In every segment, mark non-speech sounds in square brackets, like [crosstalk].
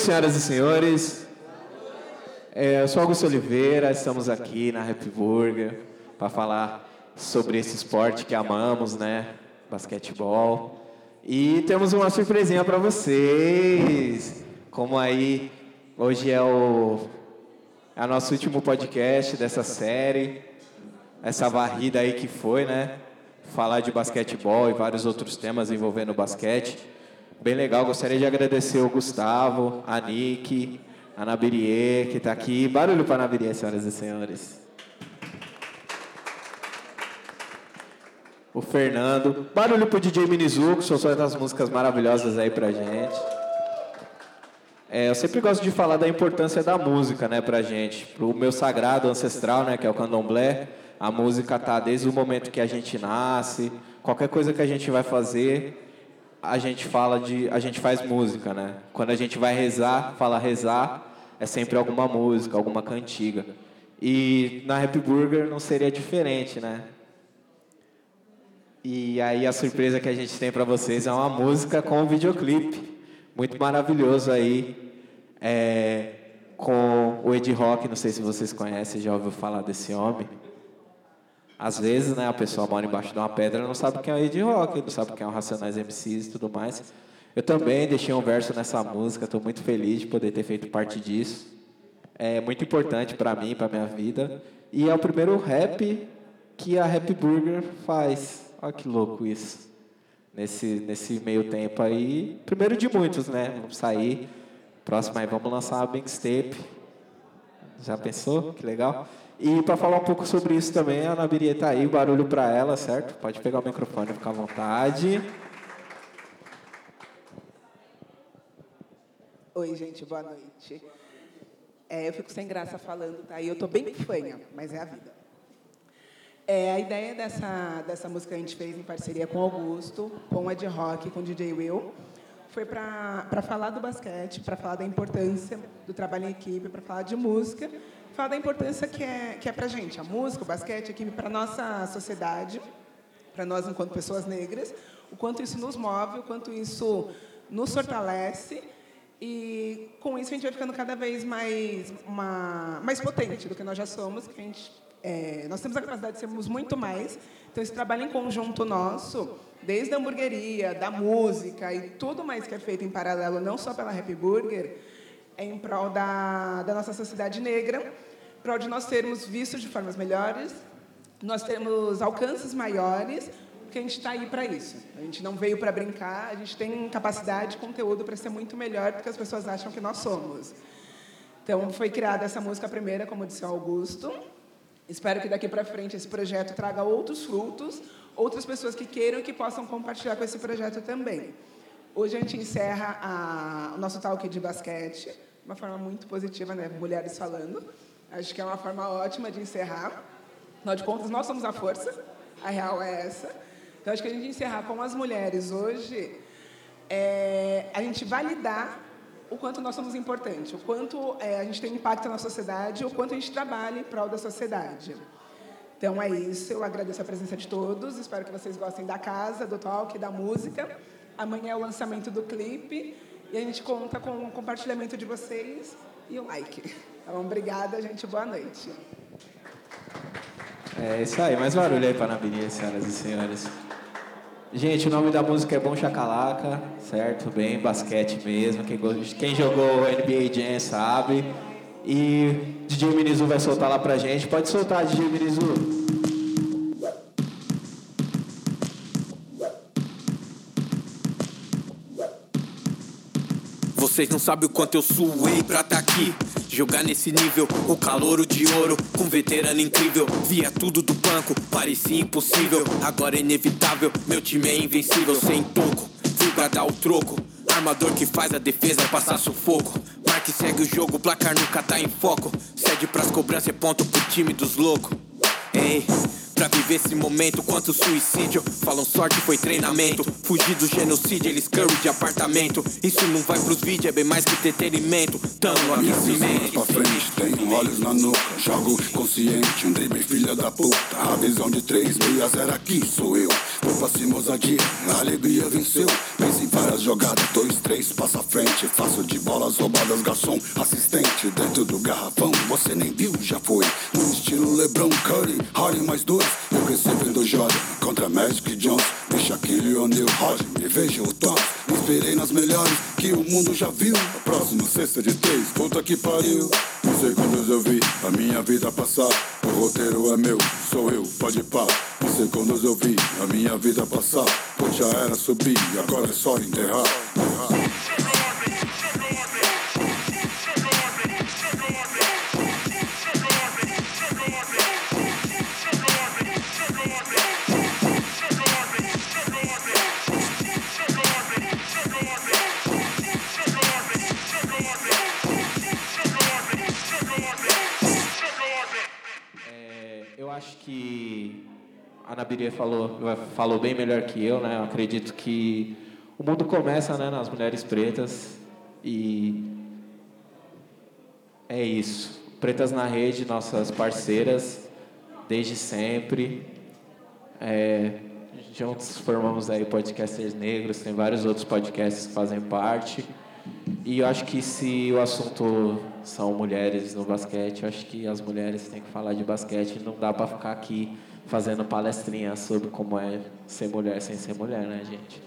noite, senhoras e senhores. É, eu sou Augusto Oliveira, estamos aqui na Happy Burger para falar sobre esse esporte que amamos, né? Basquetebol. E temos uma surpresinha para vocês. Como aí, hoje é o, é o nosso último podcast dessa série. Essa varrida aí que foi, né? Falar de basquetebol e vários outros temas envolvendo basquete. Bem legal, gostaria de agradecer o Gustavo, a Nick, a Nabirie, que está aqui. Barulho para a Nabirie, senhoras e senhores. O Fernando. Barulho para o DJ Minizu, que soltou essas músicas maravilhosas aí pra gente. É, eu sempre gosto de falar da importância da música, né, pra gente. Pro meu sagrado ancestral, né, que é o candomblé, a música tá desde o momento que a gente nasce, qualquer coisa que a gente vai fazer, a gente fala de, a gente faz música, né? Quando a gente vai rezar, fala rezar, é sempre alguma música, alguma cantiga. E na Happy Burger não seria diferente, né? E aí a surpresa que a gente tem para vocês é uma música com um videoclipe muito maravilhoso aí, é, com o Ed Rock, não sei se vocês conhecem, já ouviu falar desse homem. Às vezes, né, a pessoa mora embaixo de uma pedra e não sabe quem é o Ed Rock, não sabe quem é o Racionais MCs e tudo mais. Eu também deixei um verso nessa música, estou muito feliz de poder ter feito parte disso. É muito importante para mim, para minha vida. E é o primeiro rap que a Rap Burger faz. Olha que louco isso. Nesse, nesse meio tempo aí, primeiro de muitos, né? Vamos sair. Próximo aí, vamos lançar uma mixtape. Já pensou? Que legal. E para falar um pouco sobre isso também, a Nabiria está aí, barulho para ela, certo? Pode pegar o microfone, ficar à vontade. Oi, gente, boa noite. É, eu fico sem graça falando, tá? E eu tô bem fanha, mas é a vida. É, a ideia dessa, dessa música a gente fez em parceria com Augusto, com Ed Rock, com DJ Will, foi para falar do basquete, para falar da importância do trabalho em equipe, para falar de música da importância que é, que é para a gente, a música, o basquete, a equipe, para a nossa sociedade, para nós enquanto pessoas negras, o quanto isso nos move, o quanto isso nos fortalece. E com isso a gente vai ficando cada vez mais uma, mais potente do que nós já somos, que a gente é, nós temos a capacidade de sermos muito mais. Então esse trabalho em conjunto nosso, desde a hamburgueria, da música e tudo mais que é feito em paralelo, não só pela Happy Burger, é em prol da, da nossa sociedade negra para de nós termos vistos de formas melhores, nós termos alcances maiores, porque a gente está aí para isso. A gente não veio para brincar, a gente tem capacidade, conteúdo para ser muito melhor do que as pessoas acham que nós somos. Então, foi criada essa música primeira, como disse o Augusto. Espero que daqui para frente esse projeto traga outros frutos, outras pessoas que queiram e que possam compartilhar com esse projeto também. Hoje a gente encerra a, o nosso talk de basquete, de uma forma muito positiva, né? Mulheres falando. Acho que é uma forma ótima de encerrar. Afinal de contas, nós somos a força, a real é essa. Então, acho que a gente encerrar com as mulheres hoje, é, a gente validar o quanto nós somos importantes, o quanto é, a gente tem impacto na sociedade, o quanto a gente trabalha em prol da sociedade. Então é isso, eu agradeço a presença de todos, espero que vocês gostem da casa, do talk, da música. Amanhã é o lançamento do clipe e a gente conta com o compartilhamento de vocês e o like. Então, obrigada, gente. Boa noite. É isso aí. Mais barulho aí para Nabirinha, senhoras e senhores. Gente, o nome da música é Bom Chacalaca, certo? Bem basquete mesmo. Quem, quem jogou NBA Jam sabe. E DJ Minizu vai soltar lá pra gente. Pode soltar, DJ Minizu. Vocês não sabem o quanto eu suei pra tá aqui. Jogar nesse nível, o calouro de ouro, com veterano incrível. Via tudo do banco, parecia impossível. Agora é inevitável, meu time é invencível. Sem toco, fui pra dar o troco. Armador que faz a defesa passar sufoco. Marque segue o jogo, placar nunca tá em foco. Cede pras cobranças, é ponto pro time dos loucos. Ei. Pra viver esse momento, quanto suicídio Falam sorte foi treinamento Fugir do genocídio, eles curry de apartamento Isso não vai pros vídeos, é bem mais que entretenimento Tamo aquecimento pra frente, tenho olhos na nuca Jogo consciente, um drible filha da puta A visão de três meias era aqui, sou eu Vou pra cima, ousadia, a alegria venceu. Pense em várias jogadas, dois, três, passa à frente. Faço de bolas roubadas, garçom, assistente. Dentro do garrafão, você nem viu, já foi. No estilo Lebron, Curry, Harden mais dois. Eu cresci vendo Jordan contra Magic Jones. E Shaquille O'Neal, Roger, me vejo o Tom. Me inspirei nas melhores que o mundo já viu. A próxima cesta de três, puta que pariu. Não sei eu vi a minha vida passar. O roteiro é meu, sou eu, pode pá. Não sei quando eu vi a minha vida passar. Pois já era subir, agora é só enterrar. A Nabiria falou, falou bem melhor que eu, né? Eu acredito que o mundo começa né, nas mulheres pretas e é isso. Pretas na Rede, nossas parceiras, desde sempre. É, juntos formamos aí podcasters negros, tem vários outros podcasts que fazem parte. E eu acho que se o assunto são mulheres no basquete, eu acho que as mulheres têm que falar de basquete. Não dá para ficar aqui fazendo palestrinha sobre como é ser mulher sem ser mulher, né, gente?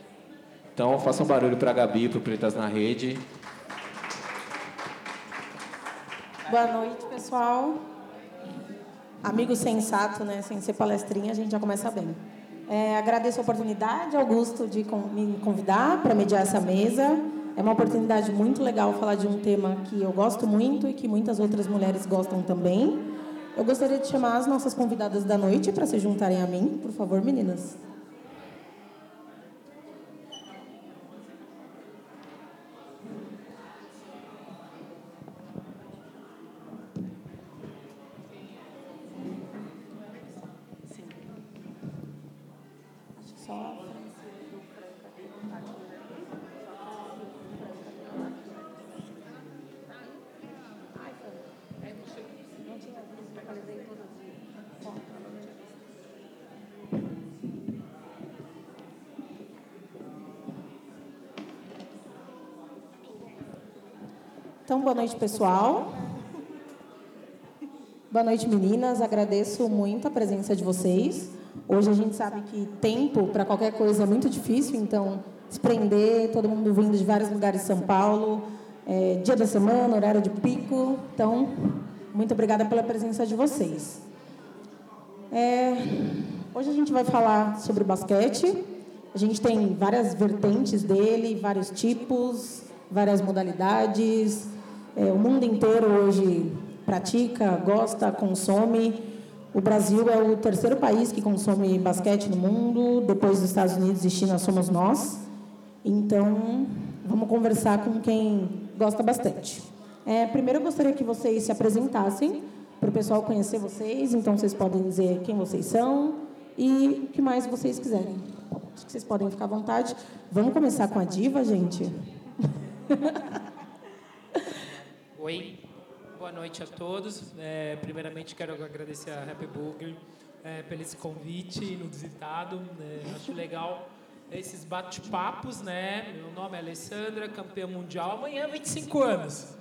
Então, façam um barulho para a Gabi, para Pretas na Rede. Boa noite, pessoal. Amigo sensato, né? Sem ser palestrinha, a gente já começa bem. É, agradeço a oportunidade, Augusto, de me convidar para mediar essa mesa. É uma oportunidade muito legal falar de um tema que eu gosto muito e que muitas outras mulheres gostam também. Eu gostaria de chamar as nossas convidadas da noite para se juntarem a mim, por favor, meninas. Que só Então, boa noite, pessoal. Boa noite, meninas. Agradeço muito a presença de vocês. Hoje a gente sabe que tempo para qualquer coisa é muito difícil, então se prender, todo mundo vindo de vários lugares de São Paulo, é, dia da semana, horário de pico. Então, muito obrigada pela presença de vocês. É, hoje a gente vai falar sobre basquete. A gente tem várias vertentes dele, vários tipos, várias modalidades. É, o mundo inteiro hoje pratica, gosta, consome. O Brasil é o terceiro país que consome basquete no mundo. Depois dos Estados Unidos e China, somos nós. Então, vamos conversar com quem gosta bastante. É, primeiro, eu gostaria que vocês se apresentassem para o pessoal conhecer vocês. Então, vocês podem dizer quem vocês são e o que mais vocês quiserem. Acho que vocês podem ficar à vontade. Vamos começar com a diva, gente? [laughs] Oi, boa noite a todos. É, primeiramente, quero agradecer a Happy Burger é, pelo esse convite inusitado. né? acho legal esses bate-papos, né? Meu nome é Alessandra, campeã mundial. Amanhã, 25 anos.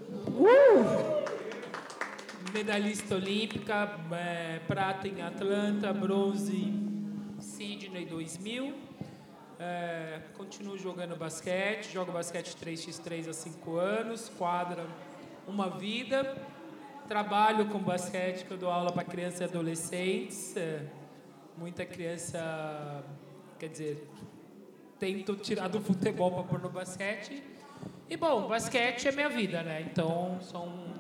Medalhista olímpica, é, prata em Atlanta, bronze em Sydney 2000. É, continuo jogando basquete, jogo basquete 3x3 há 5 anos, quadra uma vida. Trabalho com basquete, que eu dou aula para crianças e adolescentes. é, muita criança, quer dizer, tento tirar do futebol para pôr no basquete. E bom, basquete é minha vida, né? Então são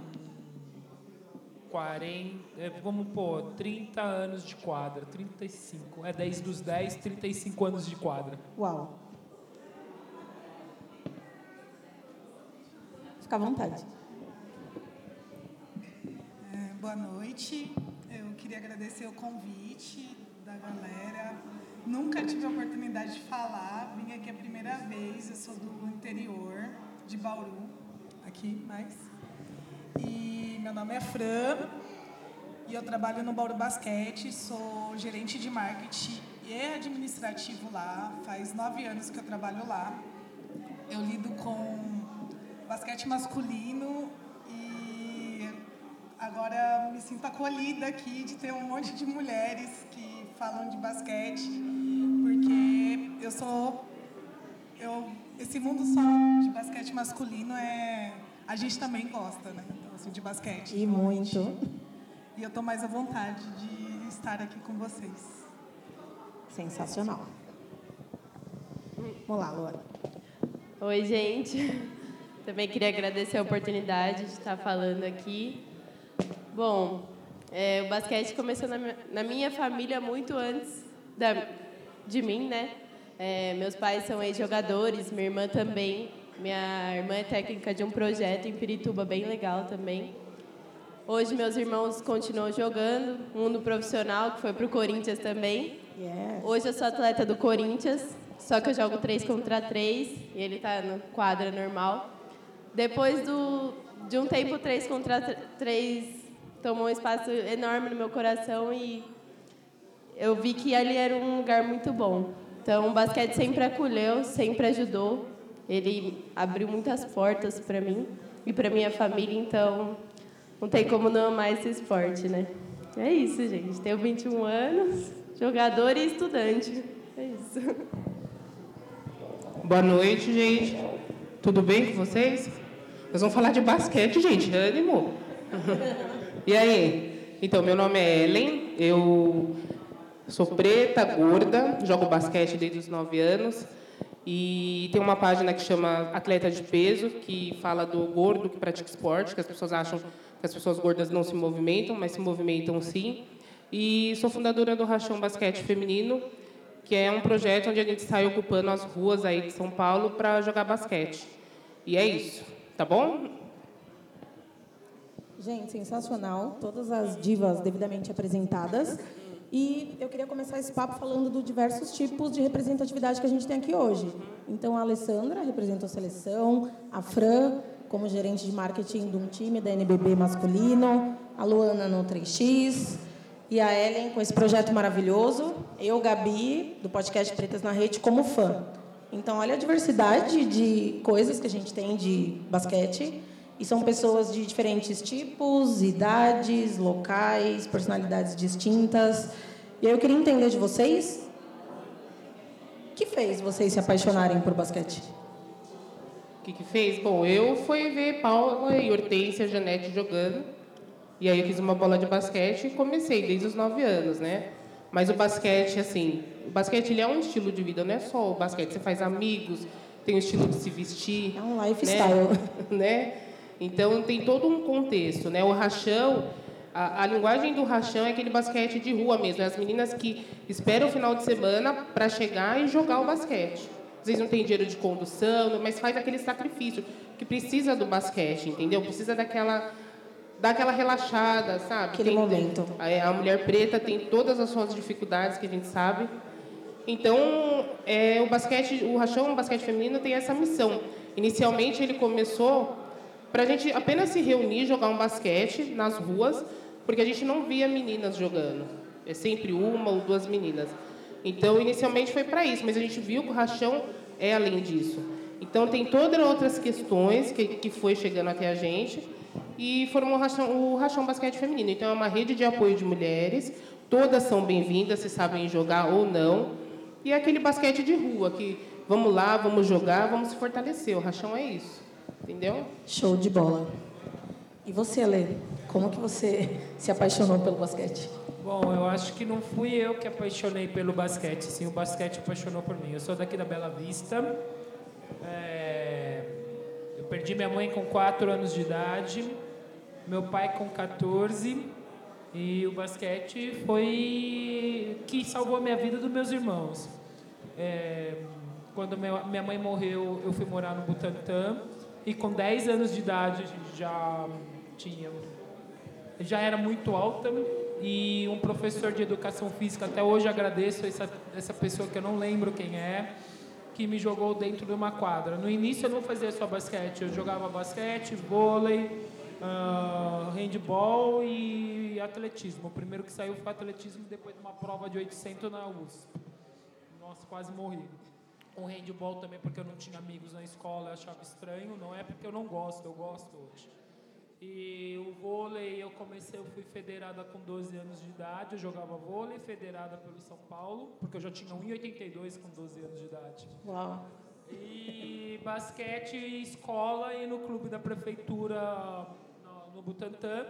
40, é, vamos pôr, 30 anos de quadra, 35. É 10 dos 10, 35 anos de quadra. Uau. Fica à vontade. Boa noite. Eu queria agradecer o convite da galera. Nunca tive a oportunidade de falar. Vim aqui a primeira vez. Eu sou do interior de Bauru, aqui mais. E meu nome é Fran. E eu trabalho no Bauru Basquete. Sou gerente de marketing e administrativo lá. Faz nove anos que eu trabalho lá. Eu lido com basquete masculino agora me sinto acolhida aqui de ter um monte de mulheres que falam de basquete, porque eu sou eu esse mundo só de basquete masculino é a gente também gosta, né? Então, assim, de basquete. E muito. E eu estou mais à vontade de estar aqui com vocês. Sensacional. Vamos lá, Luana. Oi, gente. Também queria agradecer a oportunidade de estar falando aqui. Bom, é, o basquete começou na minha, na minha, família muito antes da, de mim, né? É, meus pais são ex-jogadores, minha irmã também. Minha irmã é técnica de um projeto em Pirituba bem legal também. Hoje meus irmãos continuam jogando, um no profissional, que foi para o Corinthians também. Hoje eu sou atleta do Corinthians, só que eu jogo 3 contra 3 e ele está no quadra normal. Depois do, de um tempo, 3 contra 3 tomou um espaço enorme no meu coração e eu vi que ali era um lugar muito bom. Então, o basquete sempre acolheu, sempre ajudou. Ele abriu muitas portas para mim e para minha família, então não tem como não amar esse esporte, né? É isso, gente. Tenho 21 anos, jogador e estudante. É isso. Boa noite, gente. Tudo bem com vocês? Nós vamos falar de basquete, gente. Ânimo. [laughs] E aí? Então, meu nome é Ellen. Eu sou preta, gorda, jogo basquete desde os 9 anos. E tem uma página que chama Atleta de Peso, que fala do gordo que pratica esporte, que as pessoas acham que as pessoas gordas não se movimentam, mas se movimentam sim. E sou fundadora do Rachão Basquete Feminino, que é um projeto onde a gente sai ocupando as ruas aí de São Paulo para jogar basquete. E é isso, tá bom? Gente, sensacional. Todas as divas devidamente apresentadas. E eu queria começar esse papo falando dos diversos tipos de representatividade que a gente tem aqui hoje. Então, a Alessandra representa a seleção, a Fran, como gerente de marketing de um time da NBB masculino, a Luana no 3X, e a Ellen com esse projeto maravilhoso, eu, Gabi, do podcast Pretas na Rede, como fã. Então, olha a diversidade de coisas que a gente tem de basquete. E são pessoas de diferentes tipos, idades, locais, personalidades distintas. E aí eu queria entender de vocês o que fez vocês se apaixonarem por basquete? O que, que fez? Bom, eu fui ver Paula e Hortência Janete jogando. E aí eu fiz uma bola de basquete e comecei desde os 9 anos, né? Mas o basquete, assim, o basquete ele é um estilo de vida, não é só o basquete. Você faz amigos, tem o estilo de se vestir. É um lifestyle. Né? [laughs] né? Então tem todo um contexto, né? O rachão, a, a, linguagem do rachão é aquele basquete de rua mesmo, é as meninas que esperam o final de semana para chegar e jogar o basquete. Às vezes não tem dinheiro de condução, mas faz aquele sacrifício que precisa do basquete, entendeu? Precisa daquela daquela relaxada, sabe? Aquele tem, momento. A, a, mulher preta tem todas as suas dificuldades que a gente sabe. Então, é, o basquete, o rachão, o basquete feminino tem essa missão. Inicialmente ele começou para a gente apenas se reunir, jogar um basquete nas ruas, porque a gente não via meninas jogando. É sempre uma ou duas meninas. Então, inicialmente foi para isso, mas a gente viu que o rachão é além disso. Então, tem todas outras questões que, que foi chegando até a gente e formou o rachão, o rachão Basquete Feminino. Então, é uma rede de apoio de mulheres, todas são bem-vindas, se sabem jogar ou não. E é aquele basquete de rua, que vamos lá, vamos jogar, vamos se fortalecer. O rachão é isso, entendeu? Show de bola. E você, Lê? Como que você se apaixonou pelo basquete? Bom, eu acho que não fui eu que apaixonei pelo basquete, sim, o basquete apaixonou por mim. Eu sou daqui da Bela Vista. É... Eu perdi minha mãe com 4 anos de idade, meu pai com 14, e o basquete foi que salvou a minha vida dos meus irmãos. É... Quando minha mãe morreu, eu fui morar no Butantã, e com 10 anos de idade já tinha já era muito alta e um professor de educação física, até hoje agradeço essa, essa pessoa que eu não lembro quem é, que me jogou dentro de uma quadra. No início eu não fazia só basquete, eu jogava basquete, vôlei, uh, handball e atletismo. O primeiro que saiu foi atletismo depois de uma prova de 800 na USP. nossa, quase morri. O handball também, porque eu não tinha amigos na escola, eu achava estranho. Não é porque eu não gosto, eu gosto hoje. E o vôlei, eu comecei, eu fui federada com 12 anos de idade, eu jogava vôlei, federada pelo São Paulo, porque eu já tinha 1,82 com 12 anos de idade. Uau. E basquete, escola e no clube da prefeitura no, no Butantã.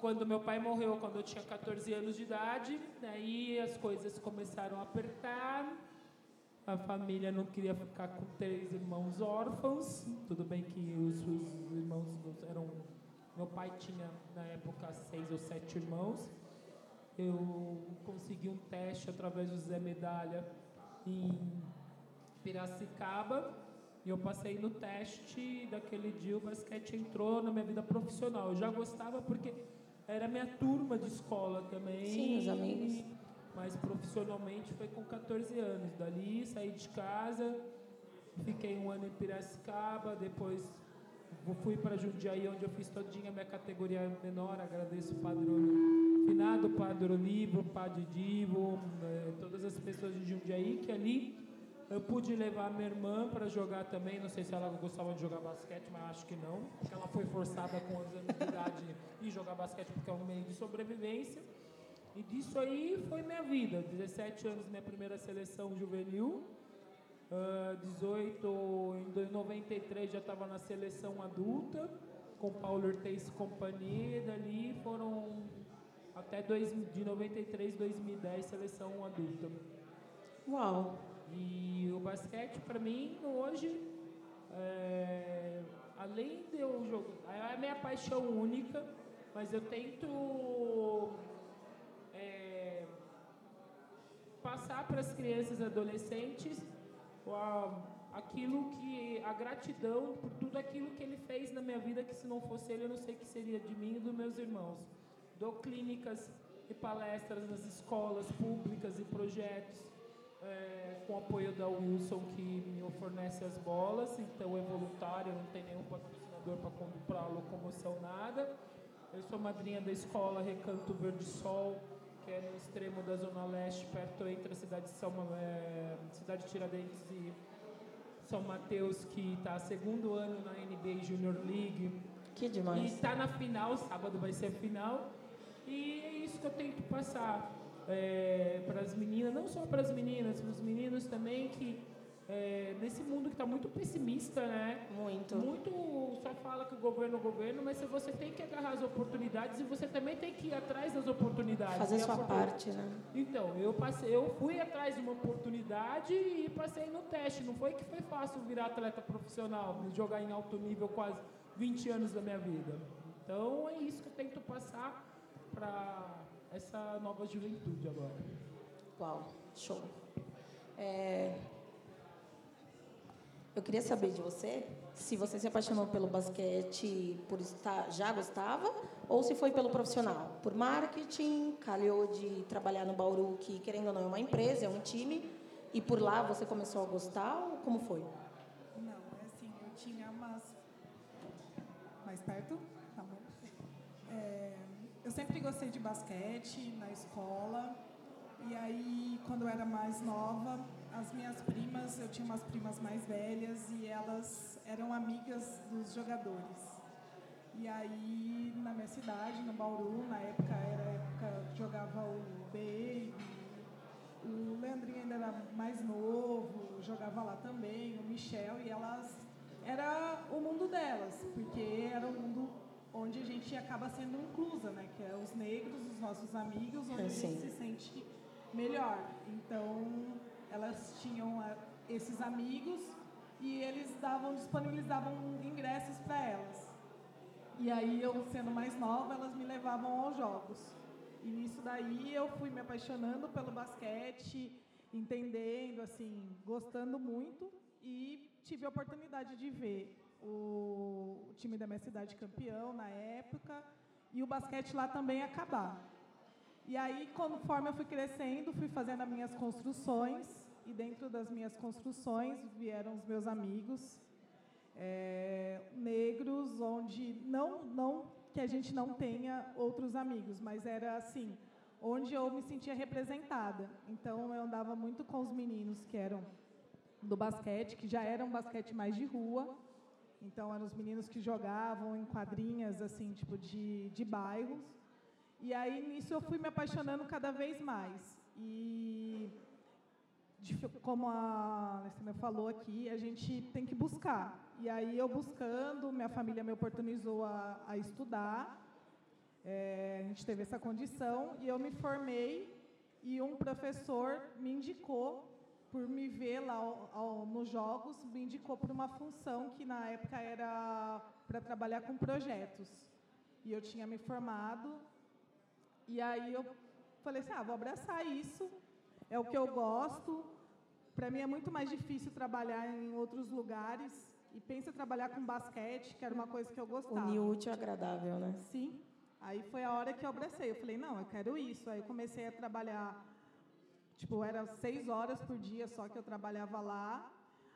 Quando meu pai morreu, quando eu tinha 14 anos de idade, aí as coisas começaram a apertar. A família não queria ficar com três irmãos órfãos. Tudo bem que os, os irmãos eram. Meu pai tinha, na época, seis ou sete irmãos. Eu consegui um teste através do Zé Medalha em Piracicaba. E eu passei no teste daquele dia o basquete entrou na minha vida profissional. Eu já gostava porque era minha turma de escola também. Sim, os amigos mas profissionalmente foi com 14 anos. Dali saí de casa, fiquei um ano em Piracicaba, depois fui para Jundiaí, onde eu fiz todinha a minha categoria menor. Agradeço o padrão finado, Padre Olivo, Padre Divo, né, todas as pessoas de Jundiaí, que ali eu pude levar minha irmã para jogar também. Não sei se ela gostava de jogar basquete, mas acho que não. Porque ela foi forçada com 11 anos de idade [laughs] e jogar basquete porque é um meio de sobrevivência. E disso aí foi minha vida. 17 anos, minha primeira seleção juvenil. Uh, 18, em 93 já estava na seleção adulta, com Paulo Ortiz e companhia. Dali foram até dois, de 93, 2010, seleção adulta. Uau! E o basquete, para mim, hoje, é, além de eu jogar, é a minha paixão única, mas eu tento é, passar para as crianças e adolescentes aquilo que a gratidão por tudo aquilo que ele fez na minha vida que se não fosse ele eu não sei o que seria de mim e dos meus irmãos. Dou clínicas e palestras nas escolas públicas e projetos é, com apoio da Wilson que me fornece as bolas então é voluntário não tem nenhum patrocinador para comprar locomoção nada. Eu sou madrinha da escola Recanto Verde Sol que é no extremo da Zona Leste, perto entre a cidade de São é, cidade de Tiradentes e São Mateus, que está segundo ano na NBA Junior League. Que demais. E está na final, sábado vai ser a final. E é isso que eu tento passar é, para as meninas, não só para as meninas, para os meninos também, que é, nesse mundo que está muito pessimista, né? Muito. Muito só fala que o governo é o governo, mas você tem que agarrar as oportunidades e você também tem que ir atrás das oportunidades. Fazer sua parte, né? Então, eu passei, eu fui atrás de uma oportunidade e passei no teste. Não foi que foi fácil virar atleta profissional, jogar em alto nível quase 20 anos da minha vida. Então, é isso que eu tento passar para essa nova juventude agora. Uau, show. É, eu queria saber de você se você se apaixonou pelo basquete por estar já gostava ou se foi pelo profissional, por marketing, calhou de trabalhar no Bauru, que querendo ou não é uma empresa, é um time, e por lá você começou a gostar ou como foi? Não, é assim, eu tinha umas mais perto, tá bom. É, eu sempre gostei de basquete na escola e aí quando eu era mais nova as minhas primas, eu tinha umas primas mais velhas e elas eram amigas dos jogadores. E aí, na minha cidade, no Bauru, na época era a época que jogava o Baby, o Leandrinho ainda era mais novo, jogava lá também, o Michel, e elas. Era o mundo delas, porque era um mundo onde a gente acaba sendo inclusa, né? Que é os negros, os nossos amigos, onde é, a gente se sente melhor. Então, elas tinham eh, esses amigos e eles davam, disponibilizavam ingressos para elas. E aí, eu sendo mais nova, elas me levavam aos jogos. E nisso daí eu fui me apaixonando pelo basquete, entendendo, assim, gostando muito e tive a oportunidade de ver o, time da minha cidade campeão na época e o basquete lá também acabar. E aí, conforme eu fui crescendo, fui fazendo as minhas construções, e dentro das minhas construções vieram os meus amigos é, negros, onde não, não que a gente não tenha outros amigos, mas era assim, onde eu me sentia representada. Então, eu andava muito com os meninos que eram do basquete, que já eram basquete mais de rua. Então, eram os meninos que jogavam em quadrinhas, assim, tipo, de, de bairros. E aí, nisso, eu fui me apaixonando cada vez mais. E, como a Alessandra falou aqui, a gente tem que buscar. E aí, eu buscando, minha família me oportunizou a, a estudar. É, a gente teve essa condição e eu me formei e um professor me indicou por me ver lá ao, ao, nos jogos, me indicou para uma função que na época era para trabalhar com projetos. E eu tinha me formado, e aí eu falei assim, ah, vou abraçar isso, é o que eu gosto. Para mim é muito mais difícil trabalhar em outros lugares. E pensa trabalhar com basquete, que era uma coisa que eu gostava. Unir útil agradável, né? Sim. Aí foi a hora que eu abracei. Eu falei, não, eu quero isso. Aí comecei a trabalhar Tipo, era seis horas por dia só que eu trabalhava lá,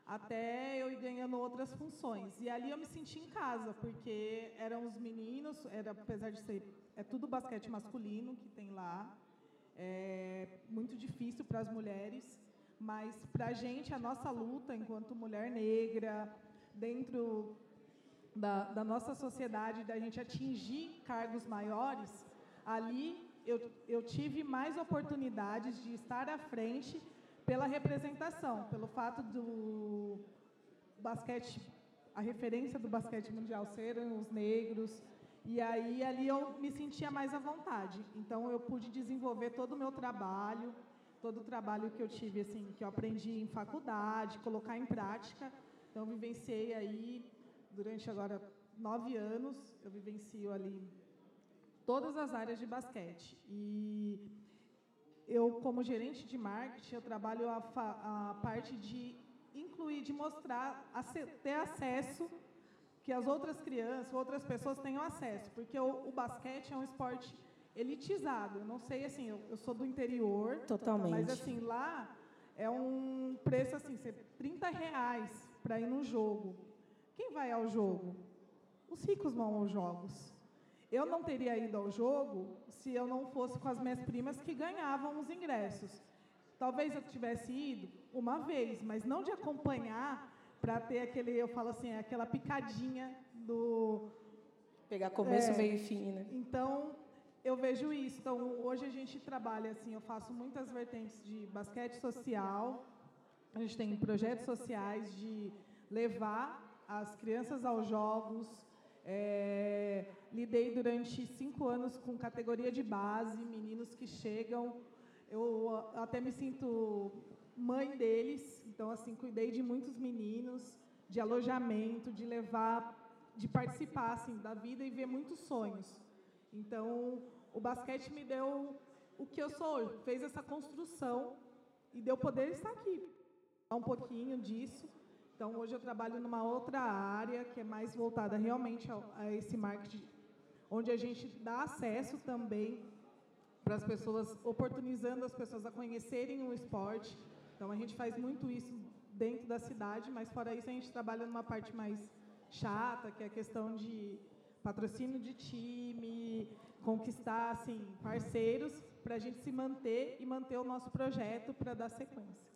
até eu ir ganhando outras funções. E ali eu me senti em casa, porque eram os meninos, era, apesar de ser é tudo basquete masculino que tem lá, é muito difícil para as mulheres, mas para a gente, a nossa luta enquanto mulher negra, dentro da, da nossa sociedade, da gente atingir cargos maiores, ali eu, eu tive mais oportunidades de estar à frente pela representação, pelo fato do basquete, a referência do basquete mundial serem os negros, e aí ali eu me sentia mais à vontade. Então eu pude desenvolver todo o meu trabalho, todo o trabalho que eu tive assim, que eu aprendi em faculdade, colocar em prática. Então vivenciei aí durante agora nove anos, eu vivencio ali todas as áreas de basquete. E eu, como gerente de marketing, eu trabalho a, a parte de incluir, de mostrar, ter acesso, que as outras crianças, outras pessoas tenham acesso, porque o, o basquete é um esporte elitizado. Eu não sei, assim, eu, eu sou do interior, totalmente, mas assim lá é um preço assim, 30 reais para ir no jogo. Quem vai ao jogo? Os ricos vão aos jogos. Eu não teria ido ao jogo se eu não fosse com as minhas primas que ganhavam os ingressos. Talvez eu tivesse ido uma vez, mas não de acompanhar para ter aquele, eu falo assim, aquela picadinha do pegar começo, é, meio e fim, né? Então, eu vejo isso. Então, hoje a gente trabalha assim, eu faço muitas vertentes de basquete social. A gente tem projetos sociais de levar as crianças aos jogos, é, lidei durante cinco anos com categoria de base, meninos que chegam. Eu até me sinto mãe deles, então assim cuidei de muitos meninos, de alojamento, de levar, de participar assim da vida e ver muitos sonhos. Então o basquete me deu o que eu sou fez essa construção e deu poder estar aqui. Um pouquinho disso então, hoje eu trabalho numa outra área que é mais voltada realmente a, esse marketing, onde a gente dá acesso também para as pessoas, oportunizando as pessoas a conhecerem o esporte. Então, a gente faz muito isso dentro da cidade, mas fora isso a gente trabalha numa parte mais chata, que é a questão de patrocínio de time, conquistar assim parceiros para a gente se manter e manter o nosso projeto para dar sequência.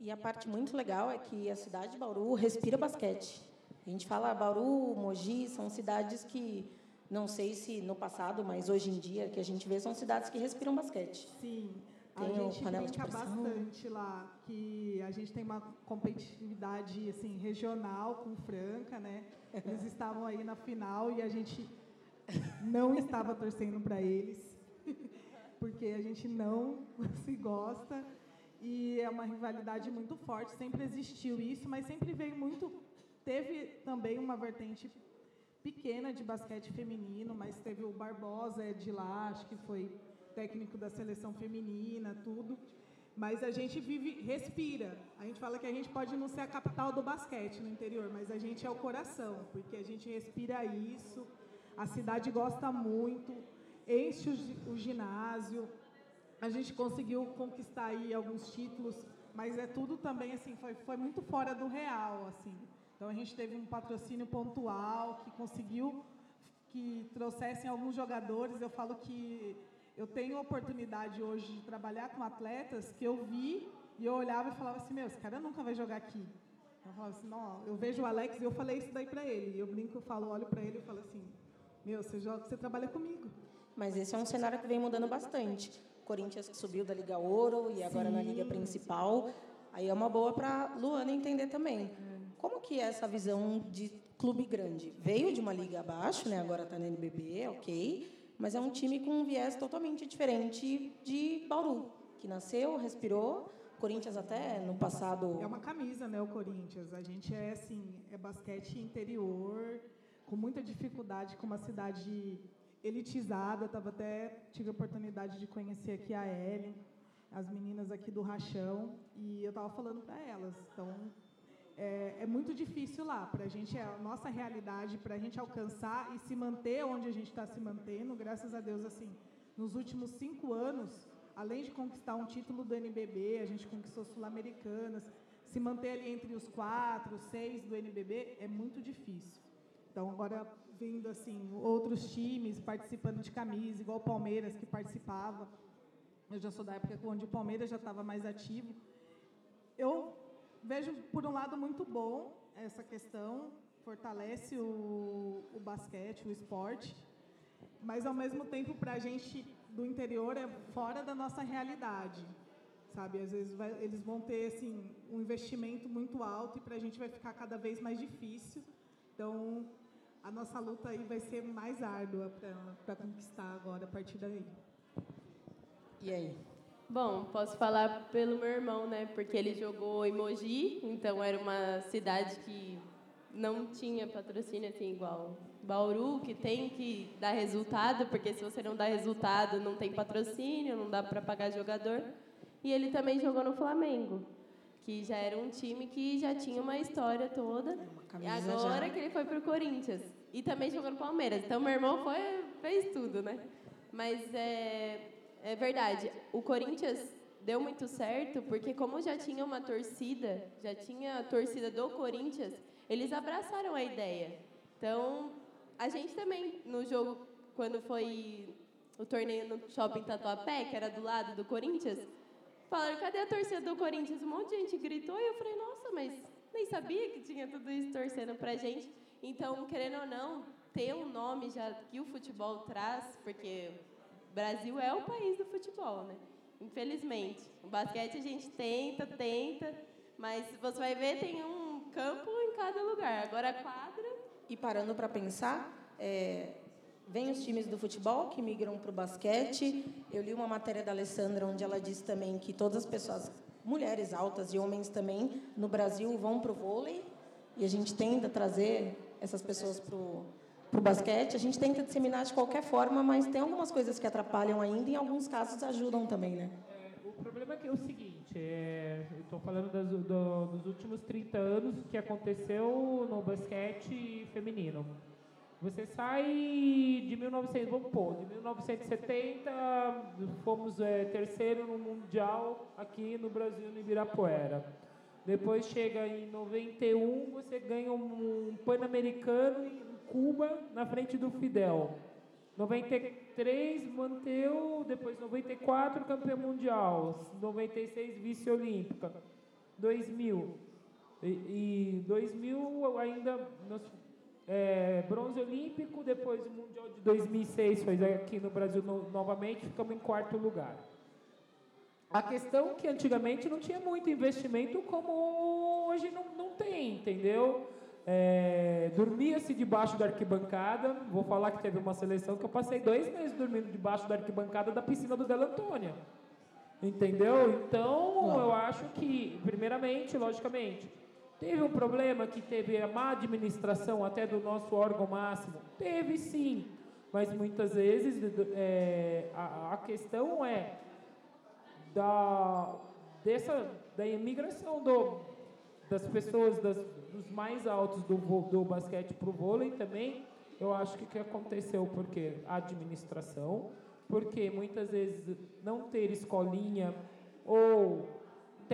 E a parte muito legal é que a cidade de Bauru respira basquete. A gente fala Bauru, Mogi, são cidades que não sei se no passado, mas hoje em dia que a gente vê são cidades que respiram basquete. Sim. Tem a gente brinca bastante lá, que a gente tem uma competitividade assim regional com Franca, né? Eles estavam aí na final e a gente não estava torcendo para eles, [laughs] porque a gente não [laughs] se gosta e é uma rivalidade muito forte, sempre existiu isso, mas sempre veio muito. Teve também uma vertente pequena de basquete feminino, mas teve o Barbosa é de lá, acho que foi técnico da seleção feminina, tudo. Mas a gente vive, respira. A gente fala que a gente pode não ser a capital do basquete no interior, mas a gente é o coração, porque a gente respira isso. A cidade gosta muito, enche o, o ginásio, a gente conseguiu conquistar aí alguns títulos, mas é tudo também assim foi, foi muito fora do real assim. Então a gente teve um patrocínio pontual que conseguiu que trouxessem alguns jogadores. Eu falo que eu tenho oportunidade hoje de trabalhar com atletas que eu vi e eu olhava e falava assim, meu, esse cara nunca vai jogar aqui. Eu falava assim, não, eu vejo o Alex e eu falei isso daí para ele. Eu brinco, eu falo, olho para ele e falo assim, meu, você joga, você trabalha comigo. Mas esse é um cenário que vem mudando bastante. Corinthians que subiu da Liga Ouro e agora Sim. na Liga Principal. Aí é uma boa para Luana entender também. Como que é essa visão de clube grande? Veio de uma liga abaixo, né? Agora está na NBB, ok. Mas é um time com um viés totalmente diferente de Bauru, que nasceu, respirou. Corinthians até no passado. É uma camisa, né? O Corinthians. A gente é assim, é basquete interior, com muita dificuldade, com uma cidade elitizada. Tava até tive a oportunidade de conhecer aqui a Ellen, as meninas aqui do Rachão, e eu estava falando para elas. Então é, é muito difícil lá. Para a gente, é a nossa realidade, para a gente alcançar e se manter onde a gente está se mantendo, graças a Deus, assim, nos últimos cinco anos, além de conquistar um título do NBB, a gente conquistou Sul-Americanas, se manter ali entre os quatro, seis do NBB é muito difícil. Então, agora vindo assim, outros times participando de camisa, igual o Palmeiras, que participava. Eu já sou da época onde o Palmeiras já estava mais ativo. Eu vejo, por um lado, muito bom essa questão, fortalece o, o basquete, o esporte, mas, ao mesmo tempo, para a gente do interior, é fora da nossa realidade. Sabe, às vezes vai, eles vão ter assim, um investimento muito alto e para a gente vai ficar cada vez mais difícil. Então, a nossa luta aí vai ser mais árdua para conquistar agora, a partir daí. E aí? Bom, posso falar pelo meu irmão, né? Porque ele jogou em Mogi, então era uma cidade que não tinha patrocínio assim igual Bauru, que tem que dar resultado, porque se você não dá resultado, não tem patrocínio, não dá para pagar jogador. E ele também jogou no Flamengo, que já era um time que já tinha uma história toda. É e agora já. que ele foi para o Corinthians. E também jogou no Palmeiras. Então, meu irmão foi, fez tudo, né? Mas é, é verdade. O Corinthians deu muito certo porque como já tinha uma torcida, já tinha a torcida do Corinthians, eles abraçaram a ideia. Então, a gente também no jogo quando foi o torneio no Shopping Tatuapé, que era do lado do Corinthians, falaram: "Cadê a torcida do Corinthians?" Um monte de gente gritou e eu falei: "Nossa, mas nem sabia que tinha tudo isso torcendo pra gente". Então, querendo ou não, ter um nome já que o futebol traz, porque Brasil é o país do futebol, né? Infelizmente. O basquete a gente tenta, tenta, mas você vai ver, tem um campo em cada lugar. Agora a quadra. E parando para pensar, é, vem os times do futebol que migram para o basquete. Eu li uma matéria da Alessandra onde ela disse também que todas as pessoas, mulheres altas e homens também, no Brasil vão para o vôlei. E a gente tenta trazer essas pessoas para o basquete. A gente tenta disseminar de qualquer forma, mas tem algumas coisas que atrapalham ainda e em alguns casos ajudam também, né? É, o problema é que é o seguinte, é, estou falando das, do, dos últimos 30 anos que aconteceu no basquete feminino. Você sai de 1900, vamos pôr, de 1970, fomos é, terceiro no Mundial aqui no Brasil, no Ibirapuera. Depois chega em 91, você ganha um Pan-Americano Cuba na frente do Fidel. 93 manteu, depois 94 campeão mundial, 96 vice-olímpica, 2000 e, e 2000 ainda nos, é, bronze olímpico, depois o mundial de 2006 foi aqui no Brasil no, novamente, ficamos em quarto lugar. A questão é que antigamente não tinha muito investimento como hoje não, não tem, entendeu? É, Dormia-se debaixo da arquibancada. Vou falar que teve uma seleção que eu passei dois meses dormindo debaixo da arquibancada da piscina do Della Antônia. Entendeu? Então, eu acho que, primeiramente, logicamente, teve um problema que teve a má administração até do nosso órgão máximo. Teve sim, mas muitas vezes é, a, a questão é da, dessa, da imigração do, das pessoas das, dos mais altos do, do basquete para o vôlei também, eu acho que que aconteceu porque a administração, porque muitas vezes não ter escolinha ou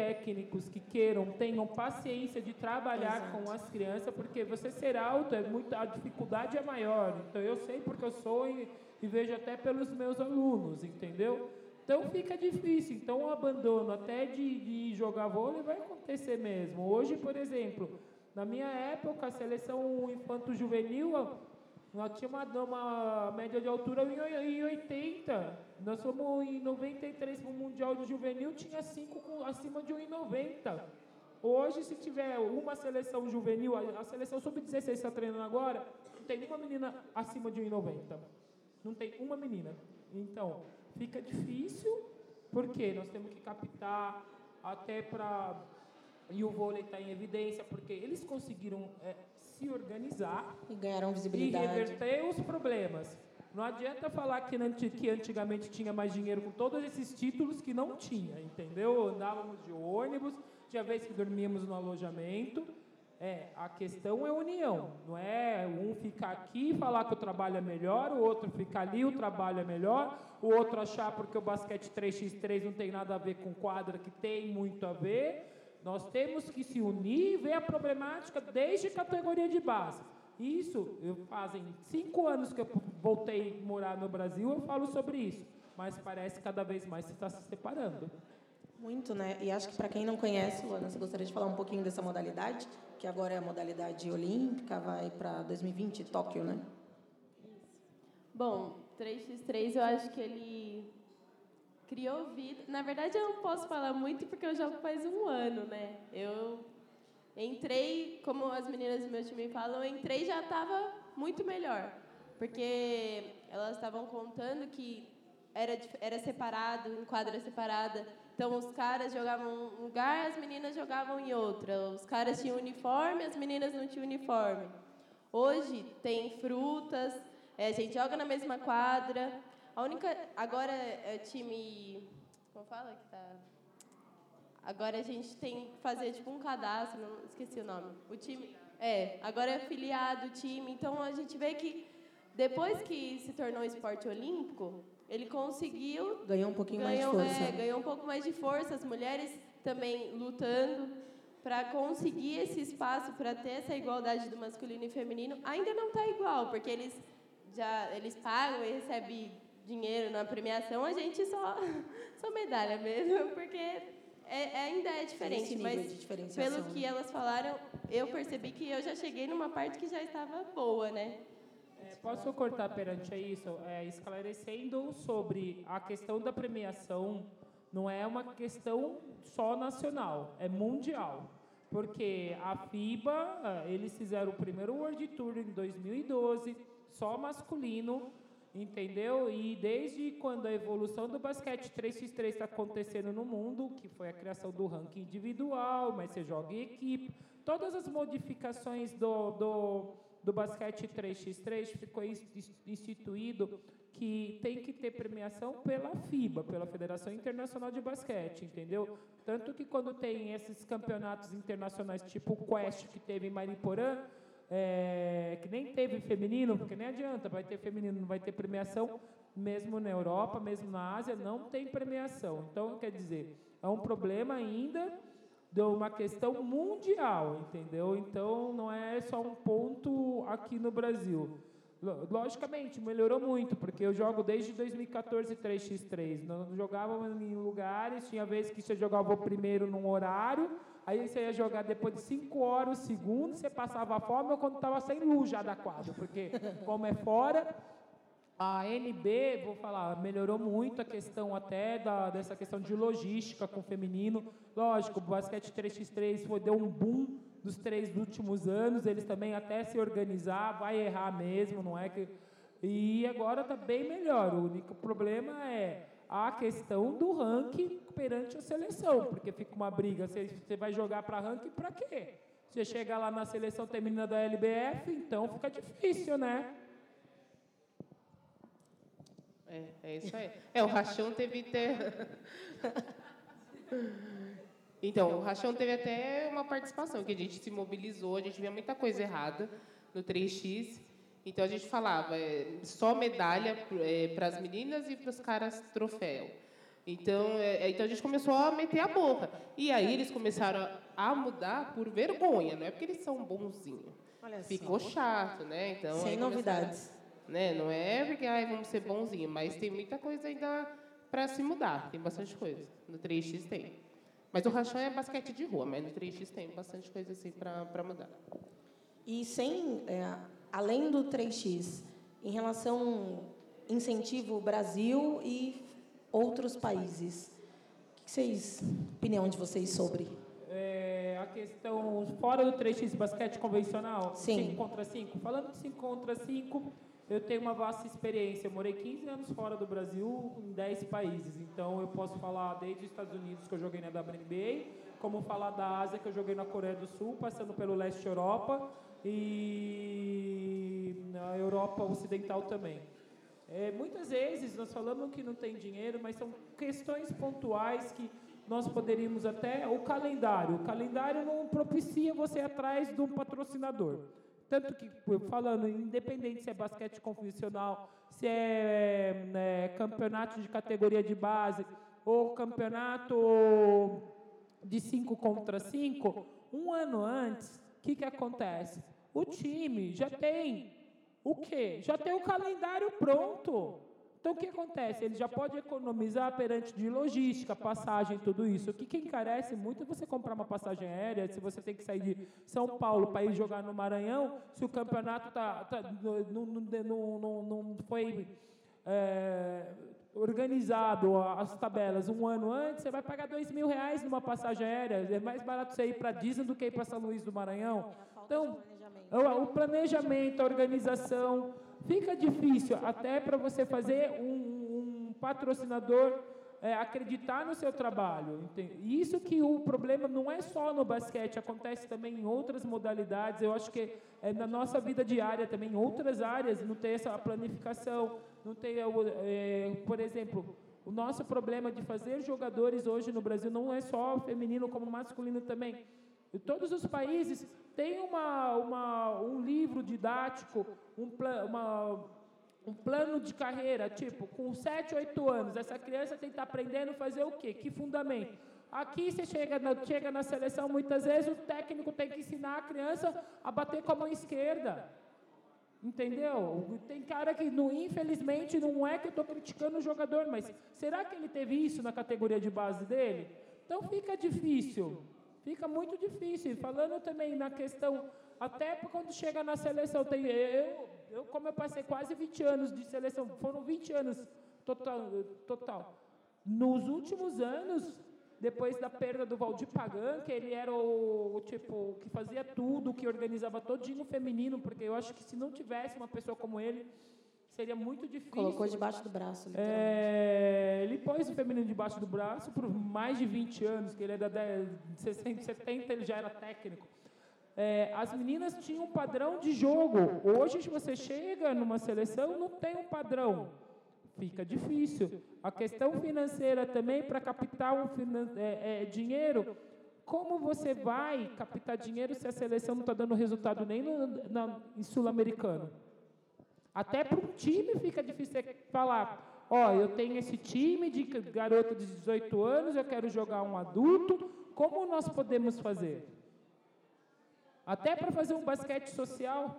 técnicos que queiram, tenham paciência de trabalhar Exato. com as crianças, porque você ser alto é muito a dificuldade é maior. Então eu sei porque eu sou e e vejo até pelos meus alunos, entendeu? Então fica difícil. Então o abandono até de, de jogar vôlei vai acontecer mesmo. Hoje, por exemplo, na minha época, a seleção infanto-juvenil, nós tínhamos uma, uma, média de altura em 80. Nós somos em 93 para o Mundial do Juvenil, tinha 5 acima de 1,90. Hoje, se tiver uma seleção juvenil, a, a seleção sub-16 está treinando agora, não tem uma menina acima de 1,90. Não tem uma menina. Então, fica difícil, porque nós temos que captar até para. E o vôlei está em evidência, porque eles conseguiram é, se organizar e ganharam visibilidade. E reverter os problemas. Não adianta falar que, que antigamente tinha mais dinheiro com todos esses títulos que não tinha, entendeu? Andávamos de ônibus, tinha vezes que dormíamos no alojamento. É, a questão é união, não é um ficar aqui e falar que o trabalho é melhor, o outro ficar ali, o trabalho é melhor, o outro achar porque o basquete 3x3 não tem nada a ver com quadra, que tem muito a ver. Nós temos que se unir e ver a problemática desde categoria de base. Isso, eu fazem cinco anos que eu voltei a morar no Brasil, eu falo sobre isso. Mas parece que cada vez mais se está se separando. Muito, né? E acho que para quem não conhece, Luana, você gostaria de falar um pouquinho dessa modalidade, que agora é a modalidade olímpica, vai para 2020, Tóquio, né? Bom, 3x3 eu acho que ele criou vida. Na verdade, eu não posso falar muito porque eu jogo faz um ano, né? Eu entrei, como as meninas do meu time falam, eu entrei já estava muito melhor. Porque elas estavam contando que era, era separado, em quadra separada. Então, os caras jogavam em um lugar, as meninas jogavam em outra. Os caras tinham uniforme, as meninas não tinham uniforme. Hoje, tem frutas, é, a gente joga na mesma quadra. A única... Agora, é time... Como fala que tá... Agora a gente tem que fazer tipo um cadastro, não esqueci o nome. O time é, agora é filiado o time, então a gente vê que depois que se tornou esporte olímpico, ele conseguiu. Ganhou um pouquinho ganhou, mais de força. É, ganhou um pouco mais de força. As mulheres também lutando para conseguir esse espaço, para ter essa igualdade do masculino e feminino. Ainda não está igual, porque eles já eles pagam e recebem dinheiro na premiação. A gente só, [laughs] só medalha mesmo, porque é, ainda é diferente. Mas pelo que elas falaram, eu percebi que eu já cheguei numa parte que já estava boa, né? É, posso cortar perante isso, é, esclarecendo sobre a questão da premiação, não é uma questão só nacional, é mundial. Porque a FIBA, é, eles fizeram o primeiro World Tour em 2012, só masculino, entendeu? E desde quando a evolução do basquete 3x3 está acontecendo no mundo, que foi a criação do ranking individual, mas você joga em equipe, todas as modificações do, do do basquete 3x3 ficou instituído que tem que ter premiação pela FIBA, pela Federação Internacional de Basquete, entendeu? Tanto que quando tem esses campeonatos internacionais tipo o Quest que teve em Mariporã, é, que nem teve feminino, porque nem adianta, vai ter feminino, não vai ter premiação, mesmo na Europa, mesmo na Ásia, não tem premiação. Então, quer dizer, é um problema ainda de uma questão mundial, entendeu? Então não é só um ponto aqui no Brasil. Logicamente, melhorou muito, porque eu jogo desde 2014 3x3. Nós jogávamos em lugares, tinha vezes que você jogava o primeiro num horário, aí você ia jogar depois de 5 horas segundo, você passava fome quando estava sem luz já da quadra, porque como é fora, a NB, vou falar, melhorou muito a questão até da, dessa questão de logística com o feminino. Lógico, o basquete 3x3 foi, deu um boom dos três últimos anos, eles também até se organizar, vai errar mesmo, não é que... E agora está bem melhor. O único problema é a questão do ranking perante a seleção, porque fica uma briga. Você, você vai jogar para ranking para quê? Você chega lá na seleção termina da LBF, então fica difícil, né? É, é isso aí. É, o Rachão teve até. [laughs] Então, o Rachão teve até uma participação, que a gente se mobilizou, a gente via muita coisa errada no 3x. Então, a gente falava é, só medalha é, para as meninas e para os caras troféu. Então, é, então, a gente começou a meter a boca. E aí, eles começaram a mudar por vergonha, não é porque eles são bonzinhos. Ficou chato, né? Então, Sem novidades. Né? Não é porque ai, vamos ser bonzinho, mas tem muita coisa ainda para se mudar. Tem bastante coisa. No 3x tem. Mas o rachão é basquete de rua, mas no 3x tem bastante coisa assim para mudar. E sem, é, além do 3x, em relação incentivo Brasil e outros países, o que vocês, opinião de vocês sobre? É, a questão fora do 3x basquete convencional, Sim. 5 contra 5. Falando de 5 contra 5, eu tenho uma vasta experiência. Eu morei 15 anos fora do Brasil, em 10 países. Então, eu posso falar desde os Estados Unidos, que eu joguei na WNBA, como falar da Ásia, que eu joguei na Coreia do Sul, passando pelo leste Europa e na Europa Ocidental também. É, muitas vezes nós falamos que não tem dinheiro, mas são questões pontuais que nós poderíamos até. O calendário. O calendário não propicia você atrás de um patrocinador. Tanto que, falando, independente se é basquete convencional, se é, né, campeonato de categoria de base ou campeonato de 5 contra 5, um ano antes, o que, que acontece? O time já tem o quê? Já tem o calendário pronto. Então, o que acontece? Ele já pode economizar perante de logística, passagem, tudo isso. O que, que encarece muito é você comprar uma passagem aérea, se você tem que sair de São Paulo para ir jogar no Maranhão, se o campeonato tá, tá, não, não, não, não foi é, organizado as tabelas um ano antes, você vai pagar dois mil reais numa passagem aérea. É mais barato você ir para Disney do que ir para São Luís do Maranhão. Então, o planejamento, a organização, fica difícil até para você fazer um, um patrocinador é, acreditar no seu trabalho. Entende? Isso que o problema não é só no basquete, acontece também em outras modalidades. Eu acho que é na nossa vida diária também, em outras áreas, não tem essa planificação, não tem, é, por exemplo, o nosso problema de fazer jogadores hoje no Brasil não é só feminino, como masculino também. E todos os países têm uma, uma, um livro didático, um, uma, um plano de carreira, tipo, com 7, 8 anos, essa criança tem que estar aprendendo a fazer o quê? Que fundamento? Aqui você chega na, chega na seleção, muitas vezes o técnico tem que ensinar a criança a bater com a mão esquerda. Entendeu? Tem cara que, não, infelizmente, não é que eu estou criticando o jogador, mas será que ele teve isso na categoria de base dele? Então fica difícil. Fica muito difícil. Falando também na questão, até quando chega na seleção, tem, eu, eu, como eu passei quase 20 anos de seleção, foram 20 anos total. total. Nos últimos anos, depois da perda do Valdir Pagan, que ele era o, o tipo que fazia tudo, que organizava todinho feminino, porque eu acho que se não tivesse uma pessoa como ele, seria muito difícil. Colocou debaixo do braço, é, Ele pôs o feminino debaixo do braço por mais de 20 anos, que ele era de 60, 70, ele já era técnico. É, as meninas tinham um padrão de jogo. Hoje, se você chega numa seleção, não tem um padrão. Fica difícil. A questão financeira também, para captar um é, é, dinheiro, como você vai captar dinheiro se a seleção não está dando resultado nem no, na, em sul-americano? Até para um time fica difícil falar, ó, oh, eu tenho esse time de garoto de 18 anos, eu quero jogar um adulto, como nós podemos fazer? Até para fazer um basquete social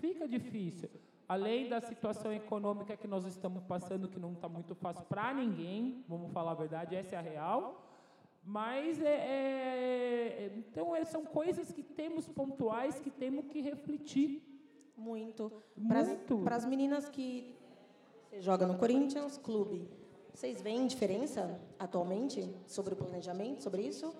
fica difícil. Além da situação econômica que nós estamos passando, que não está muito fácil para ninguém, vamos falar a verdade, essa é a real. Mas é, é, então é, são coisas que temos pontuais que temos que refletir muito. Muito. Para as meninas que você joga no Corinthians Clube, vocês veem diferença atualmente sobre o planejamento, sobre isso?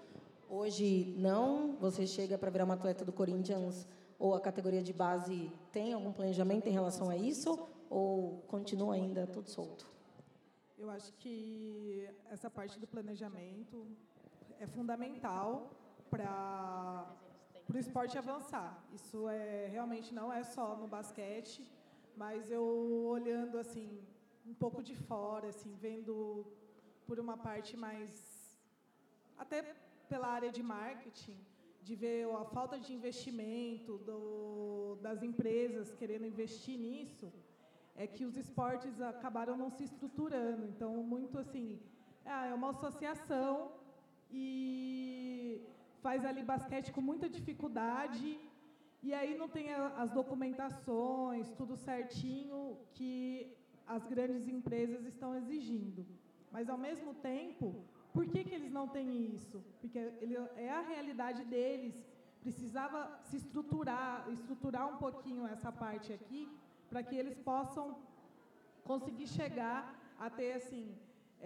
Hoje não? Você chega para virar uma atleta do Corinthians ou a categoria de base tem algum planejamento em relação a isso? Ou continua ainda tudo solto? Eu acho que essa parte do planejamento é fundamental para para o esporte avançar. Isso é realmente não é só no basquete, mas eu olhando assim um pouco de fora, assim, vendo por uma parte mais até pela área de marketing, de ver a falta de investimento do, das empresas querendo investir nisso, é que os esportes acabaram não se estruturando. Então, muito assim, é uma associação e faz ali basquete com muita dificuldade E aí não tem as documentações, tudo certinho que as grandes empresas estão exigindo. Mas, ao mesmo tempo, por que, que eles não têm isso? Porque ele, é a realidade deles. Precisava se estruturar, estruturar um pouquinho essa parte aqui, para que eles possam conseguir chegar a ter assim